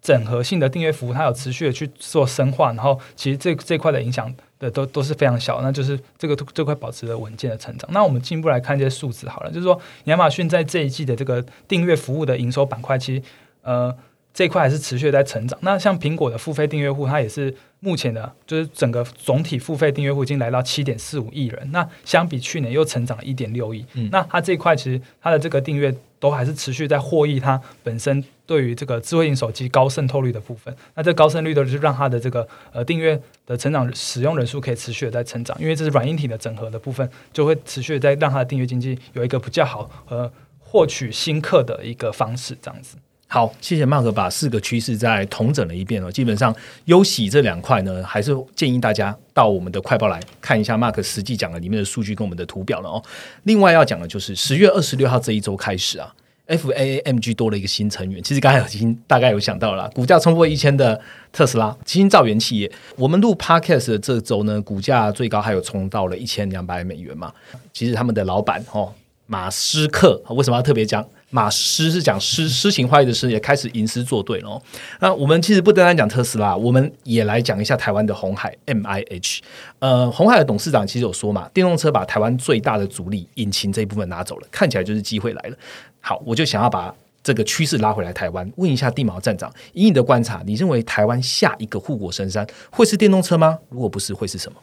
整合性的订阅服务，它有持续的去做深化，然后其实这这块的影响的都都是非常小，那就是这个这块保持了稳健的成长。那我们进一步来看这些数字好了，就是说亚马逊在这一季的这个订阅服务的营收板块，其实呃这一块还是持续在成长。那像苹果的付费订阅户，它也是目前的，就是整个总体付费订阅户已经来到七点四五亿人，那相比去年又成长了一点六亿。那它这一块其实它的这个订阅都还是持续在获益它本身。对于这个智慧型手机高渗透率的部分，那这高渗率的就是让它的这个呃订阅的成长使用人数可以持续的在成长，因为这是软硬体的整合的部分，就会持续的在让它的订阅经济有一个比较好和获取新客的一个方式，这样子。好，谢谢 Mark 把四个趋势再统整了一遍哦。基本上优喜这两块呢，还是建议大家到我们的快报来看一下 Mark 实际讲的里面的数据跟我们的图表了哦。另外要讲的就是十月二十六号这一周开始啊。F A M G 多了一个新成员，其实刚才已经大概有想到了，股价冲破一千的特斯拉，基金造元企业。我们录 Podcast 的这周呢，股价最高还有冲到了一千两百美元嘛。其实他们的老板哦，马斯克为什么要特别讲？马斯是讲诗 诗情画意的诗，也开始吟诗作对了。那我们其实不单单讲特斯拉，我们也来讲一下台湾的红海 M I H。呃，红海的董事长其实有说嘛，电动车把台湾最大的阻力引擎这一部分拿走了，看起来就是机会来了。好，我就想要把这个趋势拉回来台湾，问一下地毛站长，以你的观察，你认为台湾下一个护国神山会是电动车吗？如果不是，会是什么？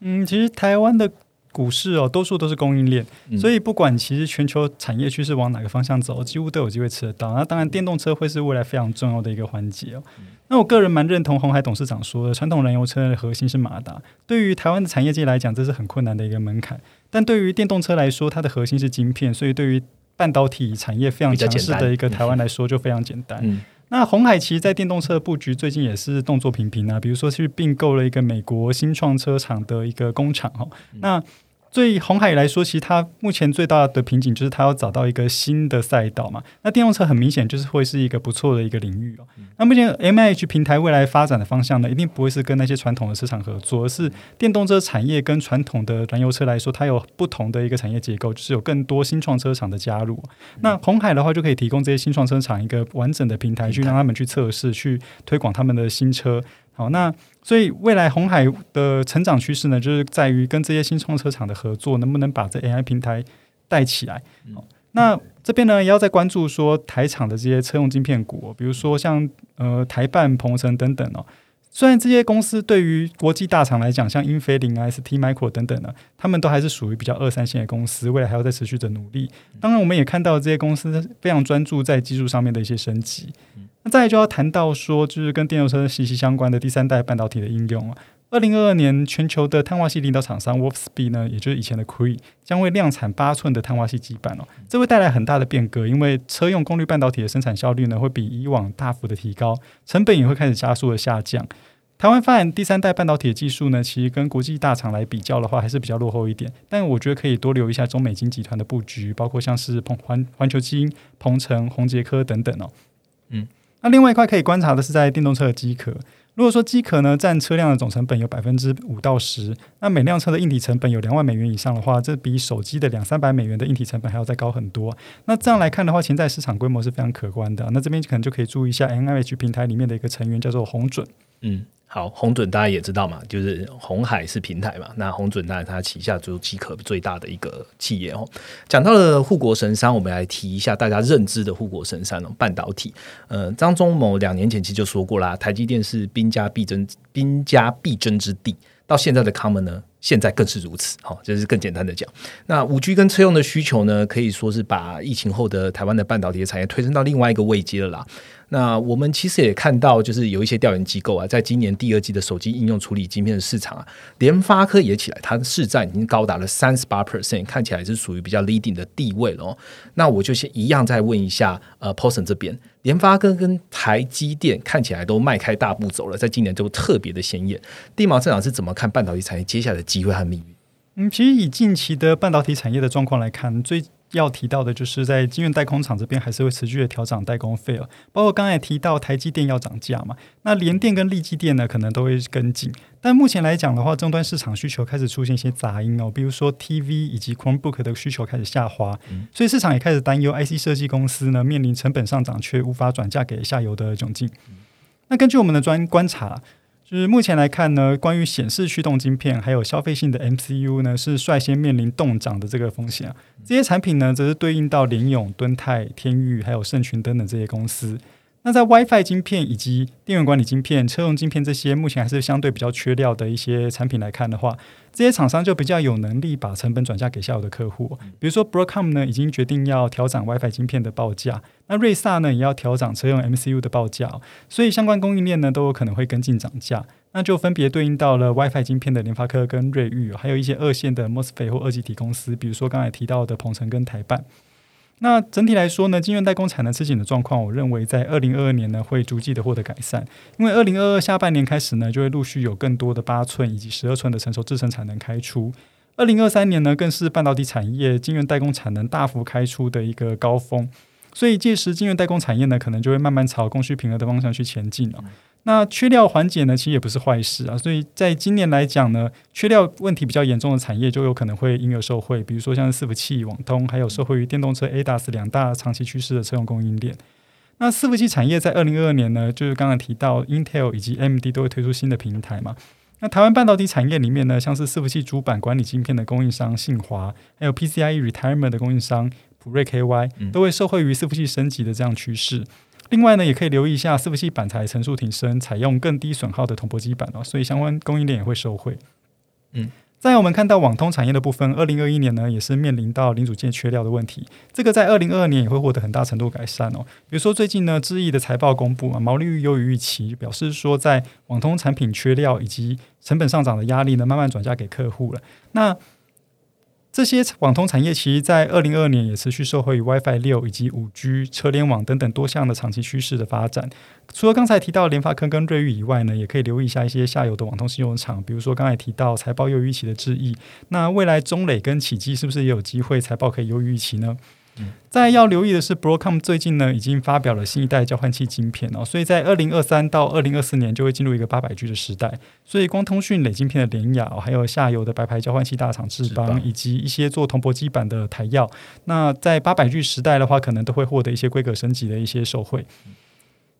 嗯，其实台湾的。股市哦，多数都是供应链，所以不管其实全球产业趋势往哪个方向走，几乎都有机会吃得到。那当然，电动车会是未来非常重要的一个环节哦。那我个人蛮认同红海董事长说的，传统燃油车的核心是马达，对于台湾的产业界来讲，这是很困难的一个门槛。但对于电动车来说，它的核心是晶片，所以对于半导体产业非常强势的一个台湾来说，就非常简单。那红海其实，在电动车的布局最近也是动作频频啊，比如说去并购了一个美国新创车厂的一个工厂哦。那对红海来说，其实它目前最大的瓶颈就是它要找到一个新的赛道嘛。那电动车很明显就是会是一个不错的一个领域哦。那目前 M H 平台未来发展的方向呢，一定不会是跟那些传统的市场合作，而是电动车产业跟传统的燃油车来说，它有不同的一个产业结构，就是有更多新创车厂的加入。那红海的话，就可以提供这些新创车厂一个完整的平台，去让他们去测试、去推广他们的新车。好，那所以未来红海的成长趋势呢，就是在于跟这些新创车厂的合作，能不能把这 AI 平台带起来。好，那这边呢，也要再关注说台厂的这些车用晶片股，比如说像呃台办、鹏程等等哦。虽然这些公司对于国际大厂来讲，像英飞凌、ST Micro 等等呢，他们都还是属于比较二三线的公司，未来还要再持续的努力。当然，我们也看到这些公司非常专注在技术上面的一些升级。再就要谈到说，就是跟电动车息息相关的第三代半导体的应用啊。二零二二年，全球的碳化系领导厂商 Wolfspeed 呢，也就是以前的 Cree，将会量产八寸的碳化系基板哦。这会带来很大的变革，因为车用功率半导体的生产效率呢，会比以往大幅的提高，成本也会开始加速的下降。台湾发展第三代半导体的技术呢，其实跟国际大厂来比较的话，还是比较落后一点。但我觉得可以多留意一下中美金集团的布局，包括像是鹏环环球基因、鹏程、宏杰科等等哦。嗯。那另外一块可以观察的是，在电动车的机壳。如果说机壳呢占车辆的总成本有百分之五到十，那每辆车的硬体成本有两万美元以上的话，这比手机的两三百美元的硬体成本还要再高很多。那这样来看的话，潜在市场规模是非常可观的。那这边可能就可以注意一下 N I H 平台里面的一个成员叫做红准。嗯。好，红准大家也知道嘛，就是红海是平台嘛，那红准当然它旗下就是机壳最大的一个企业哦。讲到了护国神山，我们来提一下大家认知的护国神山哦，半导体。呃，张忠谋两年前其实就说过啦，台积电是兵家必争兵家必争之地。到现在的他们呢，现在更是如此。好，就是更简单的讲，那五 G 跟车用的需求呢，可以说是把疫情后的台湾的半导体产业推升到另外一个位阶了啦。那我们其实也看到，就是有一些调研机构啊，在今年第二季的手机应用处理晶片的市场啊，联发科也起来，它的市占已经高达了三十八 percent，看起来是属于比较 leading 的地位了。那我就先一样再问一下，呃 p o s o n 这边，联发科跟台积电看起来都迈开大步走了，在今年就特别的显眼。地毛市场是怎么看半导体产业接下来的机会和命运？嗯，其实以近期的半导体产业的状况来看，最要提到的就是在晶圆代工厂这边还是会持续的调整代工费了，包括刚才提到台积电要涨价嘛，那联电跟力积电呢可能都会跟进，但目前来讲的话，终端市场需求开始出现一些杂音哦，比如说 TV 以及 Chromebook 的需求开始下滑，所以市场也开始担忧 IC 设计公司呢面临成本上涨却无法转嫁给下游的窘境。那根据我们的专观察，就是目前来看呢，关于显示驱动晶片还有消费性的 MCU 呢，是率先面临冻涨的这个风险啊。这些产品呢，则是对应到联咏、敦泰、天域还有盛群等等这些公司。那在 WiFi 晶片以及电源管理晶片、车用晶片这些目前还是相对比较缺料的一些产品来看的话，这些厂商就比较有能力把成本转嫁给下游的客户。比如说 Broadcom 呢，已经决定要调整 WiFi 晶片的报价，那瑞萨呢也要调整车用 MCU 的报价，所以相关供应链呢都有可能会跟进涨价。那就分别对应到了 WiFi 晶片的联发科跟瑞昱，还有一些二线的 MOSFET 或二级体公司，比如说刚才提到的鹏程跟台办。那整体来说呢，晶圆代工产能吃紧的状况，我认为在二零二二年呢会逐季的获得改善，因为二零二二下半年开始呢，就会陆续有更多的八寸以及十二寸的成熟制程产能开出。二零二三年呢，更是半导体产业晶圆代工产能大幅开出的一个高峰，所以届时晶圆代工产业呢，可能就会慢慢朝供需平衡的方向去前进了。那缺料缓解呢，其实也不是坏事啊。所以在今年来讲呢，缺料问题比较严重的产业就有可能会因而受惠，比如说像伺服器、网通，还有受惠于电动车 ADAS 两大长期趋势的车用供应链。那伺服器产业在二零二二年呢，就是刚刚提到 Intel 以及 AMD 都会推出新的平台嘛。那台湾半导体产业里面呢，像是伺服器主板管理晶片的供应商信华，还有 PCIe Retirement 的供应商普瑞 KY，都会受惠于伺服器升级的这样趋势。另外呢，也可以留意一下伺服器板材层数提升，采用更低损耗的铜箔基板哦，所以相关供应链也会受惠。嗯，在我们看到网通产业的部分，二零二一年呢也是面临到零组件缺料的问题，这个在二零二二年也会获得很大程度改善哦。比如说最近呢，智毅的财报公布啊，毛利率优于预期，表示说在网通产品缺料以及成本上涨的压力呢，慢慢转嫁给客户了。那这些网通产业其实，在二零二二年也持续受惠于 WiFi 六以及五 G 车联网等等多项的长期趋势的发展。除了刚才提到联发科跟瑞昱以外呢，也可以留意一下一些下游的网通信用厂，比如说刚才提到财报优于预期的智毅，那未来中磊跟启基是不是也有机会财报可以优于预期呢？再要留意的是，Broadcom 最近呢已经发表了新一代交换器晶片哦，所以在二零二三到二零二四年就会进入一个八百 G 的时代。所以光通讯磊晶片的联雅，还有下游的白牌交换器大厂智邦，以及一些做铜箔基板的台耀，那在八百 G 时代的话，可能都会获得一些规格升级的一些受惠。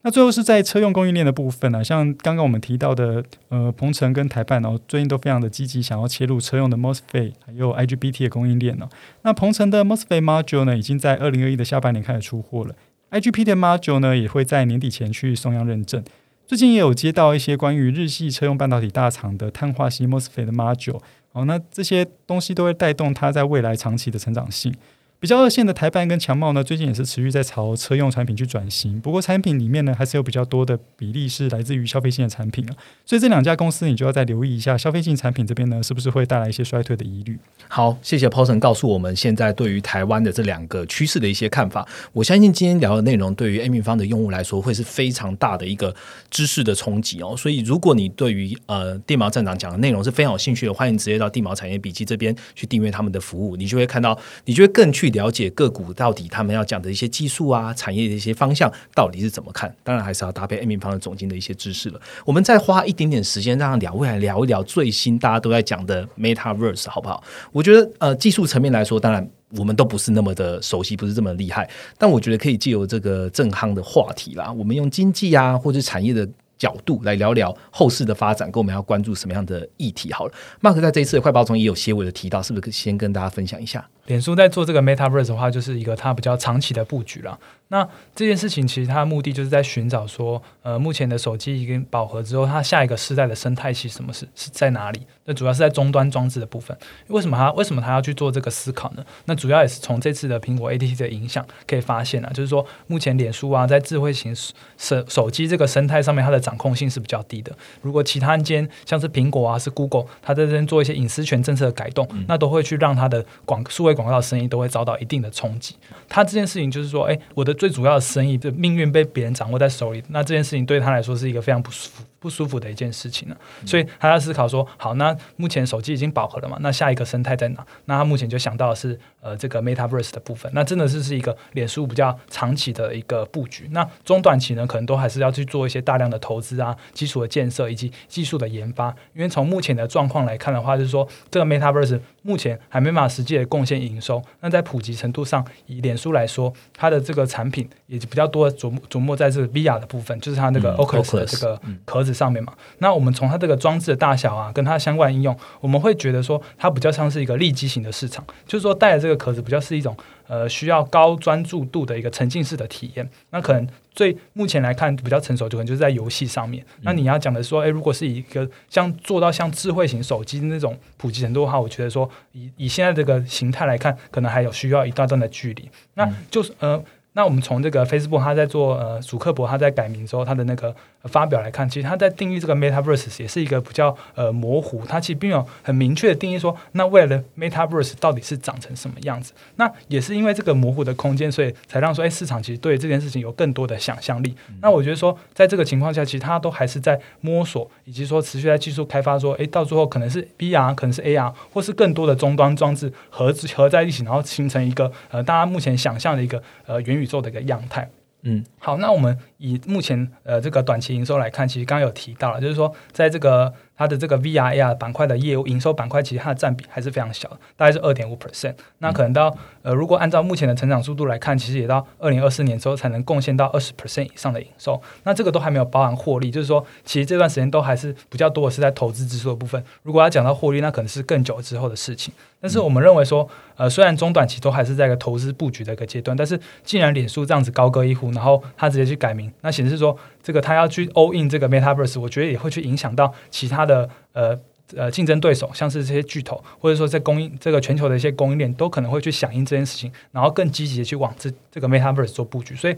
那最后是在车用供应链的部分呢，像刚刚我们提到的，呃，鹏程跟台办哦，最近都非常的积极，想要切入车用的 MOSFET 还有 IGBT 的供应链呢。那鹏程的 MOSFET module 呢，已经在二零二一的下半年开始出货了，IGBT 的 module 呢，也会在年底前去送样认证。最近也有接到一些关于日系车用半导体大厂的碳化硅 MOSFET 的 module，哦，那这些东西都会带动它在未来长期的成长性。比较二线的台办跟强茂呢，最近也是持续在朝车用产品去转型。不过产品里面呢，还是有比较多的比例是来自于消费性的产品啊。所以这两家公司，你就要再留意一下消费性产品这边呢，是不是会带来一些衰退的疑虑。好，谢谢 Paulson 告诉我们现在对于台湾的这两个趋势的一些看法。我相信今天聊的内容对于 A 米方的用户来说，会是非常大的一个知识的冲击哦。所以如果你对于呃电毛站长讲的内容是非常有兴趣的，欢迎直接到地毛产业笔记这边去订阅他们的服务，你就会看到，你就会更去。了解个股到底他们要讲的一些技术啊、产业的一些方向到底是怎么看？当然还是要搭配 A 明方的总经的一些知识了。我们再花一点点时间让两位来聊一聊最新大家都在讲的 MetaVerse 好不好？我觉得呃技术层面来说，当然我们都不是那么的熟悉，不是这么厉害，但我觉得可以借由这个正夯的话题啦，我们用经济啊或者产业的。角度来聊聊后市的发展，跟我们要关注什么样的议题？好了，Mark 在这一次的快报中也有些微的提到，是不是可先跟大家分享一下？脸书在做这个 MetaVerse 的话，就是一个它比较长期的布局了。那这件事情其实它的目的就是在寻找说，呃，目前的手机已经饱和之后，它下一个世代的生态系什么是是在哪里？那主要是在终端装置的部分。为什么它为什么它要去做这个思考呢？那主要也是从这次的苹果 ATT 的影响可以发现啊，就是说目前脸书啊，在智慧型手手机这个生态上面，它的掌控性是比较低的。如果其他间像是苹果啊，是 Google，它在这边做一些隐私权政策的改动，那都会去让它的广数位广告生意都会遭到一定的冲击。他这件事情就是说，哎，我的最主要的生意的命运被别人掌握在手里，那这件事情对他来说是一个非常不舒服。不舒服的一件事情了。所以他在思考说，好，那目前手机已经饱和了嘛？那下一个生态在哪？那他目前就想到的是呃这个 MetaVerse 的部分。那真的是是一个脸书比较长期的一个布局。那中短期呢，可能都还是要去做一些大量的投资啊、基础的建设以及技术的研发。因为从目前的状况来看的话，就是说这个 MetaVerse 目前还没办法实际的贡献营收。那在普及程度上，以脸书来说，它的这个产品也比较多琢琢磨在这个 VR 的部分，就是它那个 Oculus 的这个壳子上面嘛。那我们从它这个装置的大小啊，跟它相关应用，我们会觉得说它比较像是一个立基型的市场，就是说带着这个壳子比较是一种呃需要高专注度的一个沉浸式的体验。那可能最目前来看比较成熟，就可能就是在游戏上面。那你要讲的说，诶，如果是一个像做到像智慧型手机那种普及程度的话，我觉得说以以现在这个形态来看，可能还有需要一段段的距离。那就是呃。那我们从这个 Facebook，他在做呃，主克伯他在改名之后，他的那个发表来看，其实他在定义这个 MetaVerse 也是一个比较呃模糊，它其实并没有很明确的定义说，那未来的 MetaVerse 到底是长成什么样子？那也是因为这个模糊的空间，所以才让说，哎，市场其实对这件事情有更多的想象力。那我觉得说，在这个情况下，其实它都还是在摸索，以及说持续在技术开发，说，哎，到最后可能是 VR，可能是 AR，或是更多的终端装置合合在一起，然后形成一个呃，大家目前想象的一个呃元宇。做的一个样态，嗯，好，那我们以目前呃这个短期营收来看，其实刚刚有提到了，就是说在这个。它的这个 VR AR 板块的业务营收板块，其实它的占比还是非常小的，大概是二点五 percent。那可能到呃，如果按照目前的成长速度来看，其实也到二零二四年之后才能贡献到二十 percent 以上的营收。那这个都还没有包含获利，就是说，其实这段时间都还是比较多的是在投资支出的部分。如果要讲到获利，那可能是更久之后的事情。但是我们认为说，呃，虽然中短期都还是在一个投资布局的一个阶段，但是既然脸书这样子高歌一呼，然后他直接去改名，那显示说这个他要去 all in 这个 Metaverse，我觉得也会去影响到其他的呃呃竞争对手，像是这些巨头，或者说在供应这个全球的一些供应链，都可能会去响应这件事情，然后更积极的去往这这个 Metaverse 做布局。所以，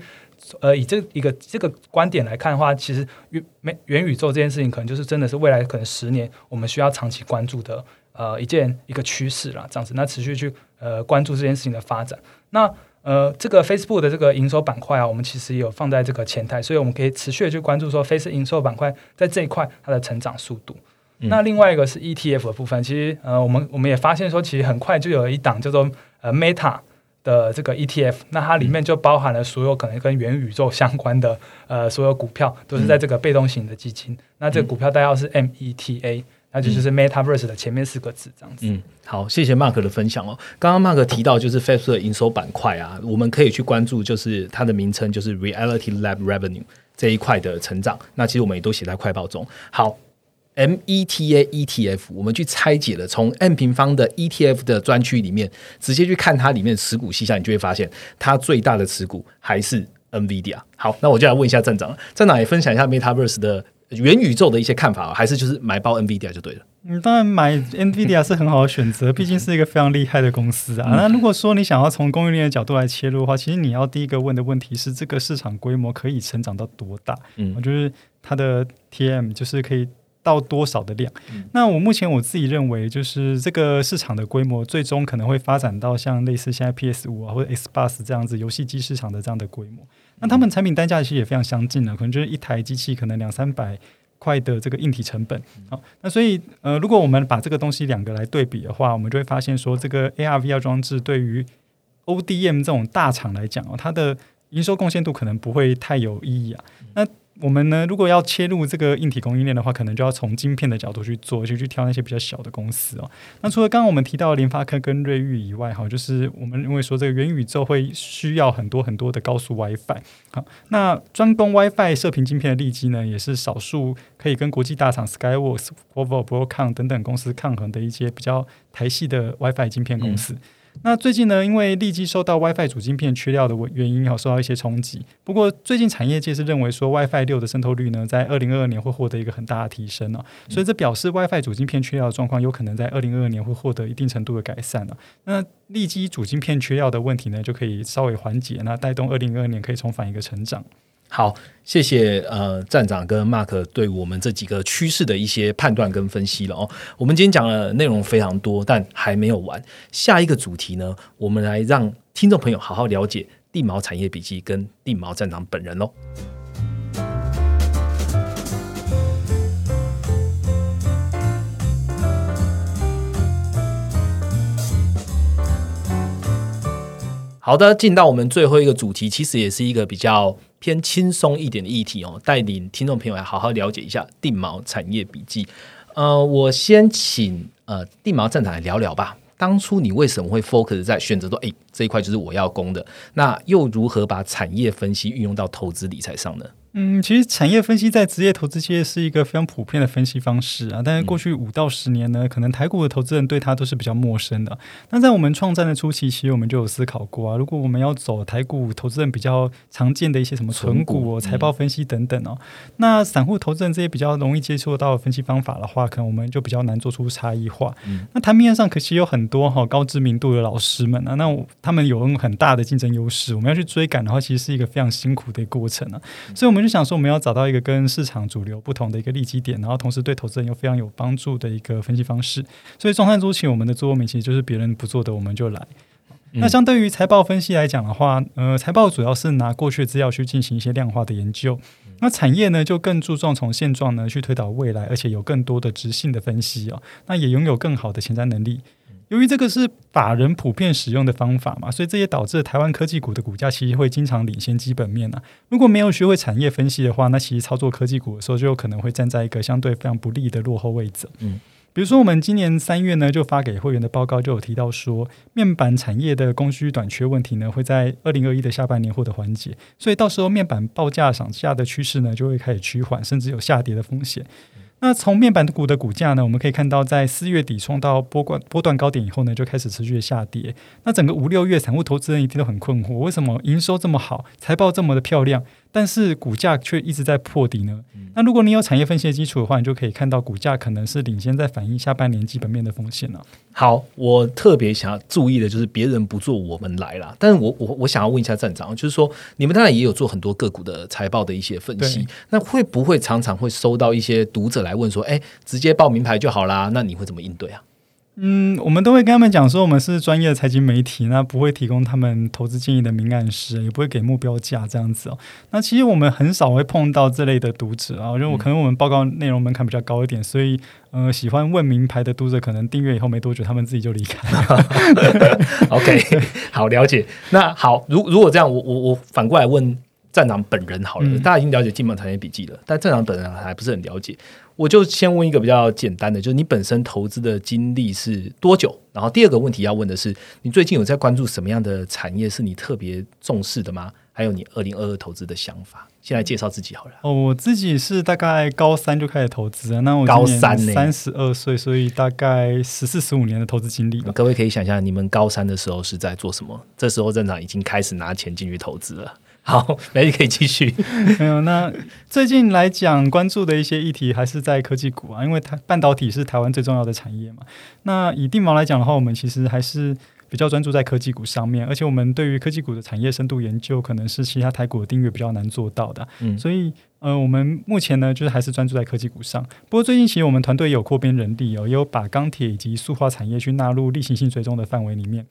呃，以这一个这个观点来看的话，其实元元宇宙这件事情，可能就是真的是未来可能十年我们需要长期关注的。呃，一件一个趋势了，这样子，那持续去呃关注这件事情的发展。那呃，这个 Facebook 的这个营收板块啊，我们其实也有放在这个前台，所以我们可以持续的去关注说，Facebook 营收板块在这一块它的成长速度。那另外一个是 ETF 的部分，其实呃，我们我们也发现说，其实很快就有一档叫做呃 Meta 的这个 ETF，那它里面就包含了所有可能跟元宇宙相关的呃所有股票，都是在这个被动型的基金。那这个股票代号是 META。那就就是 MetaVerse 的前面四个字这样子。嗯，好，谢谢 Mark 的分享哦。刚刚 Mark 提到就是 Facebook 的营收板块啊，我们可以去关注，就是它的名称就是 Reality Lab Revenue 这一块的成长。那其实我们也都写在快报中。好，META ETF，我们去拆解了从 M 平方的 ETF 的专区里面，直接去看它里面的持股细项，你就会发现它最大的持股还是 NVIDIA。好，那我就来问一下站长，站长也分享一下 MetaVerse 的。元宇宙的一些看法，还是就是买包 NVIDIA 就对了。嗯，当然买 NVIDIA 是很好的选择，毕竟是一个非常厉害的公司啊。那如果说你想要从供应链的角度来切入的话，其实你要第一个问的问题是，这个市场规模可以成长到多大？嗯，就是它的 TM 就是可以到多少的量。那我目前我自己认为，就是这个市场的规模最终可能会发展到像类似现在 PS 五啊或者 Xbox 这样子游戏机市场的这样的规模。那他们产品单价其实也非常相近的，可能就是一台机器可能两三百块的这个硬体成本。好，那所以呃，如果我们把这个东西两个来对比的话，我们就会发现说，这个 ARVR 装置对于 ODM 这种大厂来讲哦，它的营收贡献度可能不会太有意义啊。那我们呢，如果要切入这个硬体供应链的话，可能就要从晶片的角度去做，就去挑那些比较小的公司哦。那除了刚刚我们提到联发科跟瑞昱以外，哈，就是我们认为说这个元宇宙会需要很多很多的高速 WiFi。好，那专攻 WiFi 射频晶片的利基呢，也是少数可以跟国际大厂 Skyworks、Qualcomm、Broadcom 等等公司抗衡的一些比较台系的 WiFi 晶片公司。那最近呢，因为立即受到 WiFi 主晶片缺料的原因，哈，受到一些冲击。不过最近产业界是认为说，WiFi 六的渗透率呢，在二零二二年会获得一个很大的提升哦，所以这表示 WiFi 主晶片缺料的状况有可能在二零二二年会获得一定程度的改善了。那立即主晶片缺料的问题呢，就可以稍微缓解，那带动二零二二年可以重返一个成长。好，谢谢呃站长跟 Mark 对我们这几个趋势的一些判断跟分析了哦。我们今天讲的内容非常多，但还没有完。下一个主题呢，我们来让听众朋友好好了解地毛产业笔记跟地毛站长本人喽。好的，进到我们最后一个主题，其实也是一个比较偏轻松一点的议题哦，带领听众朋友来好好了解一下定锚产业笔记。呃，我先请呃定锚站长来聊聊吧。当初你为什么会 focus 在选择说，哎，这一块就是我要攻的？那又如何把产业分析运用到投资理财上呢？嗯，其实产业分析在职业投资界是一个非常普遍的分析方式啊。但是过去五到十年呢，可能台股的投资人对它都是比较陌生的。那在我们创战的初期，其实我们就有思考过啊，如果我们要走台股投资人比较常见的一些什么存股、哦财报分析等等哦，那散户投资人这些比较容易接触到的分析方法的话，可能我们就比较难做出差异化。那台面上可惜有很多哈高知名度的老师们啊，那他们有很大的竞争优势，我们要去追赶的话，其实是一个非常辛苦的过程啊。所以我们就想说，我们要找到一个跟市场主流不同的一个利基点，然后同时对投资人又非常有帮助的一个分析方式。所以，中山周期我们的座右铭其实就是别人不做的，我们就来。那相对于财报分析来讲的话，呃，财报主要是拿过去资料去进行一些量化的研究。那产业呢，就更注重从现状呢去推导未来，而且有更多的直性的分析哦。那也拥有更好的前瞻能力。由于这个是法人普遍使用的方法嘛，所以这也导致台湾科技股的股价其实会经常领先基本面啊。如果没有学会产业分析的话，那其实操作科技股的时候就有可能会站在一个相对非常不利的落后位置。嗯，比如说我们今年三月呢就发给会员的报告就有提到说，面板产业的供需短缺问题呢会在二零二一的下半年获得缓解，所以到时候面板报价涨价的趋势呢就会开始趋缓，甚至有下跌的风险。那从面板股的股价呢，我们可以看到，在四月底冲到波段波段高点以后呢，就开始持续的下跌。那整个五六月，散户投资人一定都很困惑，为什么营收这么好，财报这么的漂亮？但是股价却一直在破底呢。那如果你有产业分析的基础的话，你就可以看到股价可能是领先在反映下半年基本面的风险了。好，我特别想要注意的就是别人不做，我们来了。但是我我我想要问一下站长，就是说你们当然也有做很多个股的财报的一些分析，那会不会常常会收到一些读者来问说，哎，直接报名牌就好啦？那你会怎么应对啊？嗯，我们都会跟他们讲说，我们是专业的财经媒体，那不会提供他们投资建议的敏感师，也不会给目标价这样子哦。那其实我们很少会碰到这类的读者啊，因为我可能我们报告内容门槛比较高一点，所以呃，喜欢问名牌的读者可能订阅以后没多久，他们自己就离开了。OK，好了解。那好，如如果这样，我我我反过来问站长本人好了，大家已经了解《金榜产业笔记》了，但站长本人还不是很了解。我就先问一个比较简单的，就是你本身投资的经历是多久？然后第二个问题要问的是，你最近有在关注什么样的产业是你特别重视的吗？还有你二零二二投资的想法？先来介绍自己好了。哦，我自己是大概高三就开始投资了，那我高三三十二岁，所以大概十四十五年的投资经历。各位可以想象，你们高三的时候是在做什么？这时候站长已经开始拿钱进去投资了。好，没事可以继续。没有，那最近来讲关注的一些议题还是在科技股啊，因为台半导体是台湾最重要的产业嘛。那以定毛来讲的话，我们其实还是比较专注在科技股上面，而且我们对于科技股的产业深度研究，可能是其他台股的订阅比较难做到的。嗯，所以呃，我们目前呢，就是还是专注在科技股上。不过最近其实我们团队有扩编人力哦，也有把钢铁以及塑化产业去纳入例行性追踪的范围里面。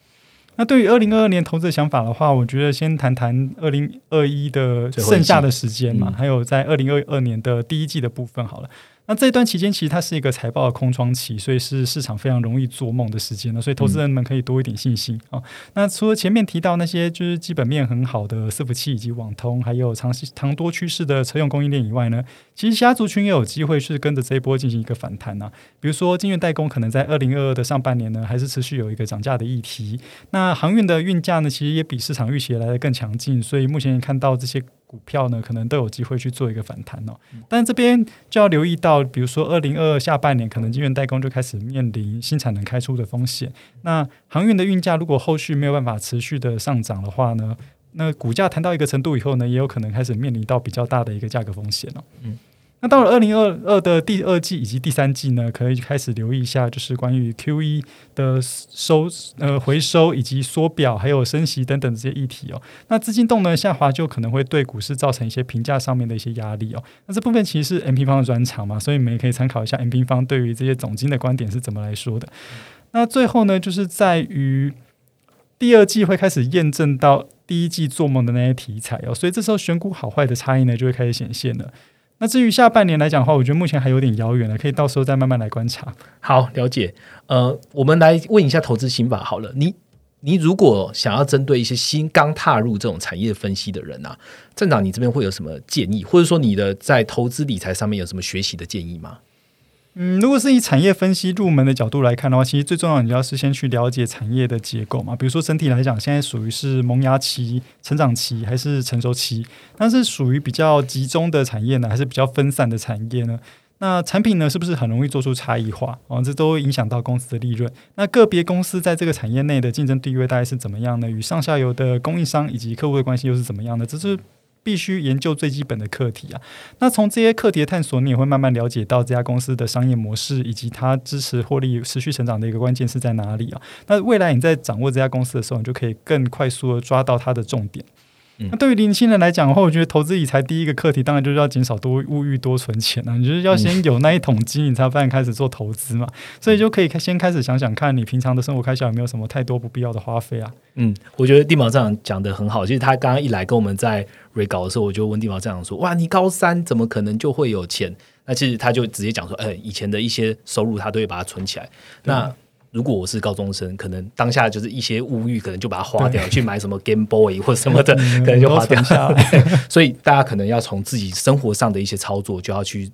那对于二零二二年投资的想法的话，我觉得先谈谈二零二一的剩下的时间嘛，还有在二零二二年的第一季的部分好了。那这一段期间其实它是一个财报的空窗期，所以是市场非常容易做梦的时间呢，所以投资人们可以多一点信心啊。那除了前面提到那些就是基本面很好的伺服器以及网通，还有长期长多趋势的车用供应链以外呢，其实其他族群也有机会是跟着这一波进行一个反弹啊。比如说晶圆代工可能在二零二二的上半年呢，还是持续有一个涨价的议题。那航运的运价呢，其实也比市场预期来的更强劲，所以目前看到这些。股票呢，可能都有机会去做一个反弹哦。但这边就要留意到，比如说二零二二下半年，可能晶圆代工就开始面临新产能开出的风险。那航运的运价如果后续没有办法持续的上涨的话呢，那股价谈到一个程度以后呢，也有可能开始面临到比较大的一个价格风险哦。嗯。那到了二零二二的第二季以及第三季呢，可以开始留意一下，就是关于 Q E 的收呃回收以及缩表，还有升息等等这些议题哦。那资金动能下滑，就可能会对股市造成一些评价上面的一些压力哦。那这部分其实是 M 平方的专长嘛，所以你们也可以参考一下 M 平方对于这些总金的观点是怎么来说的。那最后呢，就是在于第二季会开始验证到第一季做梦的那些题材哦，所以这时候选股好坏的差异呢，就会开始显现了。那至于下半年来讲的话，我觉得目前还有点遥远了，可以到时候再慢慢来观察。好，了解。呃，我们来问一下投资心法好了。你你如果想要针对一些新刚踏入这种产业分析的人啊，站长，你这边会有什么建议，或者说你的在投资理财上面有什么学习的建议吗？嗯，如果是以产业分析入门的角度来看的话，其实最重要你要是先去了解产业的结构嘛。比如说整体来讲，现在属于是萌芽期、成长期还是成熟期？但是属于比较集中的产业呢，还是比较分散的产业呢？那产品呢，是不是很容易做出差异化？哦，这都影响到公司的利润。那个别公司在这个产业内的竞争地位大概是怎么样呢？与上下游的供应商以及客户的关系又是怎么样的？这是必须研究最基本的课题啊。那从这些课题的探索，你也会慢慢了解到这家公司的商业模式以及它支持获利持续成长的一个关键是在哪里啊？那未来你在掌握这家公司的时候，你就可以更快速的抓到它的重点。那对于年轻人来讲的话，我觉得投资理财第一个课题当然就是要减少多物欲、多存钱啊。你就是要先有那一桶金，你才办开始做投资嘛。所以就可以先开始想想看你平常的生活开销有没有什么太多不必要的花费啊。嗯，我觉得地毛站长讲的很好。其实他刚刚一来跟我们在 re 搞的时候，我就问地毛站长说：“哇，你高三怎么可能就会有钱？”那其实他就直接讲说：“哎，以前的一些收入他都会把它存起来。”那如果我是高中生，可能当下就是一些物欲，可能就把它花掉，去买什么 Game Boy 或什么的，可能就花掉。所以大家可能要从自己生活上的一些操作，就要去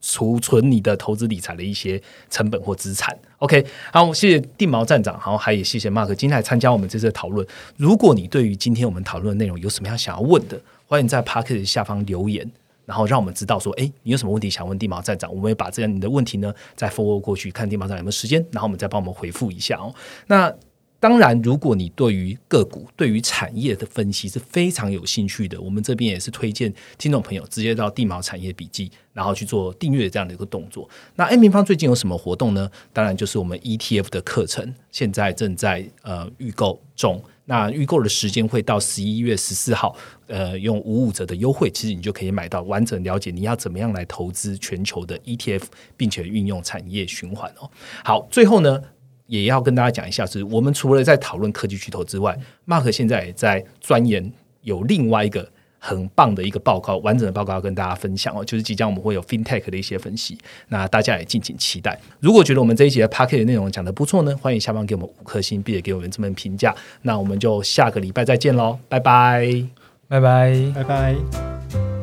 储存你的投资理财的一些成本或资产。OK，好，谢谢地毛站长，好，还也谢谢 Mark 今天来参加我们这次的讨论。如果你对于今天我们讨论的内容有什么样想要问的，欢迎在 p a r k e t 下方留言。然后让我们知道说，哎，你有什么问题想问地毛站长？我们会把这样你的问题呢再 forward 过去，看地毛站长有没有时间，然后我们再帮我们回复一下哦。那当然，如果你对于个股、对于产业的分析是非常有兴趣的，我们这边也是推荐听众朋友直接到地毛产业笔记，然后去做订阅这样的一个动作。那 A 平方最近有什么活动呢？当然就是我们 ETF 的课程，现在正在呃预购中。那预购的时间会到十一月十四号，呃，用五五折的优惠，其实你就可以买到完整了解你要怎么样来投资全球的 ETF，并且运用产业循环哦。好，最后呢，也要跟大家讲一下，是我们除了在讨论科技巨头之外，Mark 现在也在钻研有另外一个。很棒的一个报告，完整的报告要跟大家分享哦，就是即将我们会有 FinTech 的一些分析，那大家也敬请期待。如果觉得我们这一节的 p a c k e t 内容讲的不错呢，欢迎下方给我们五颗星，并且给我们这么评价。那我们就下个礼拜再见喽，拜拜，拜拜，拜拜。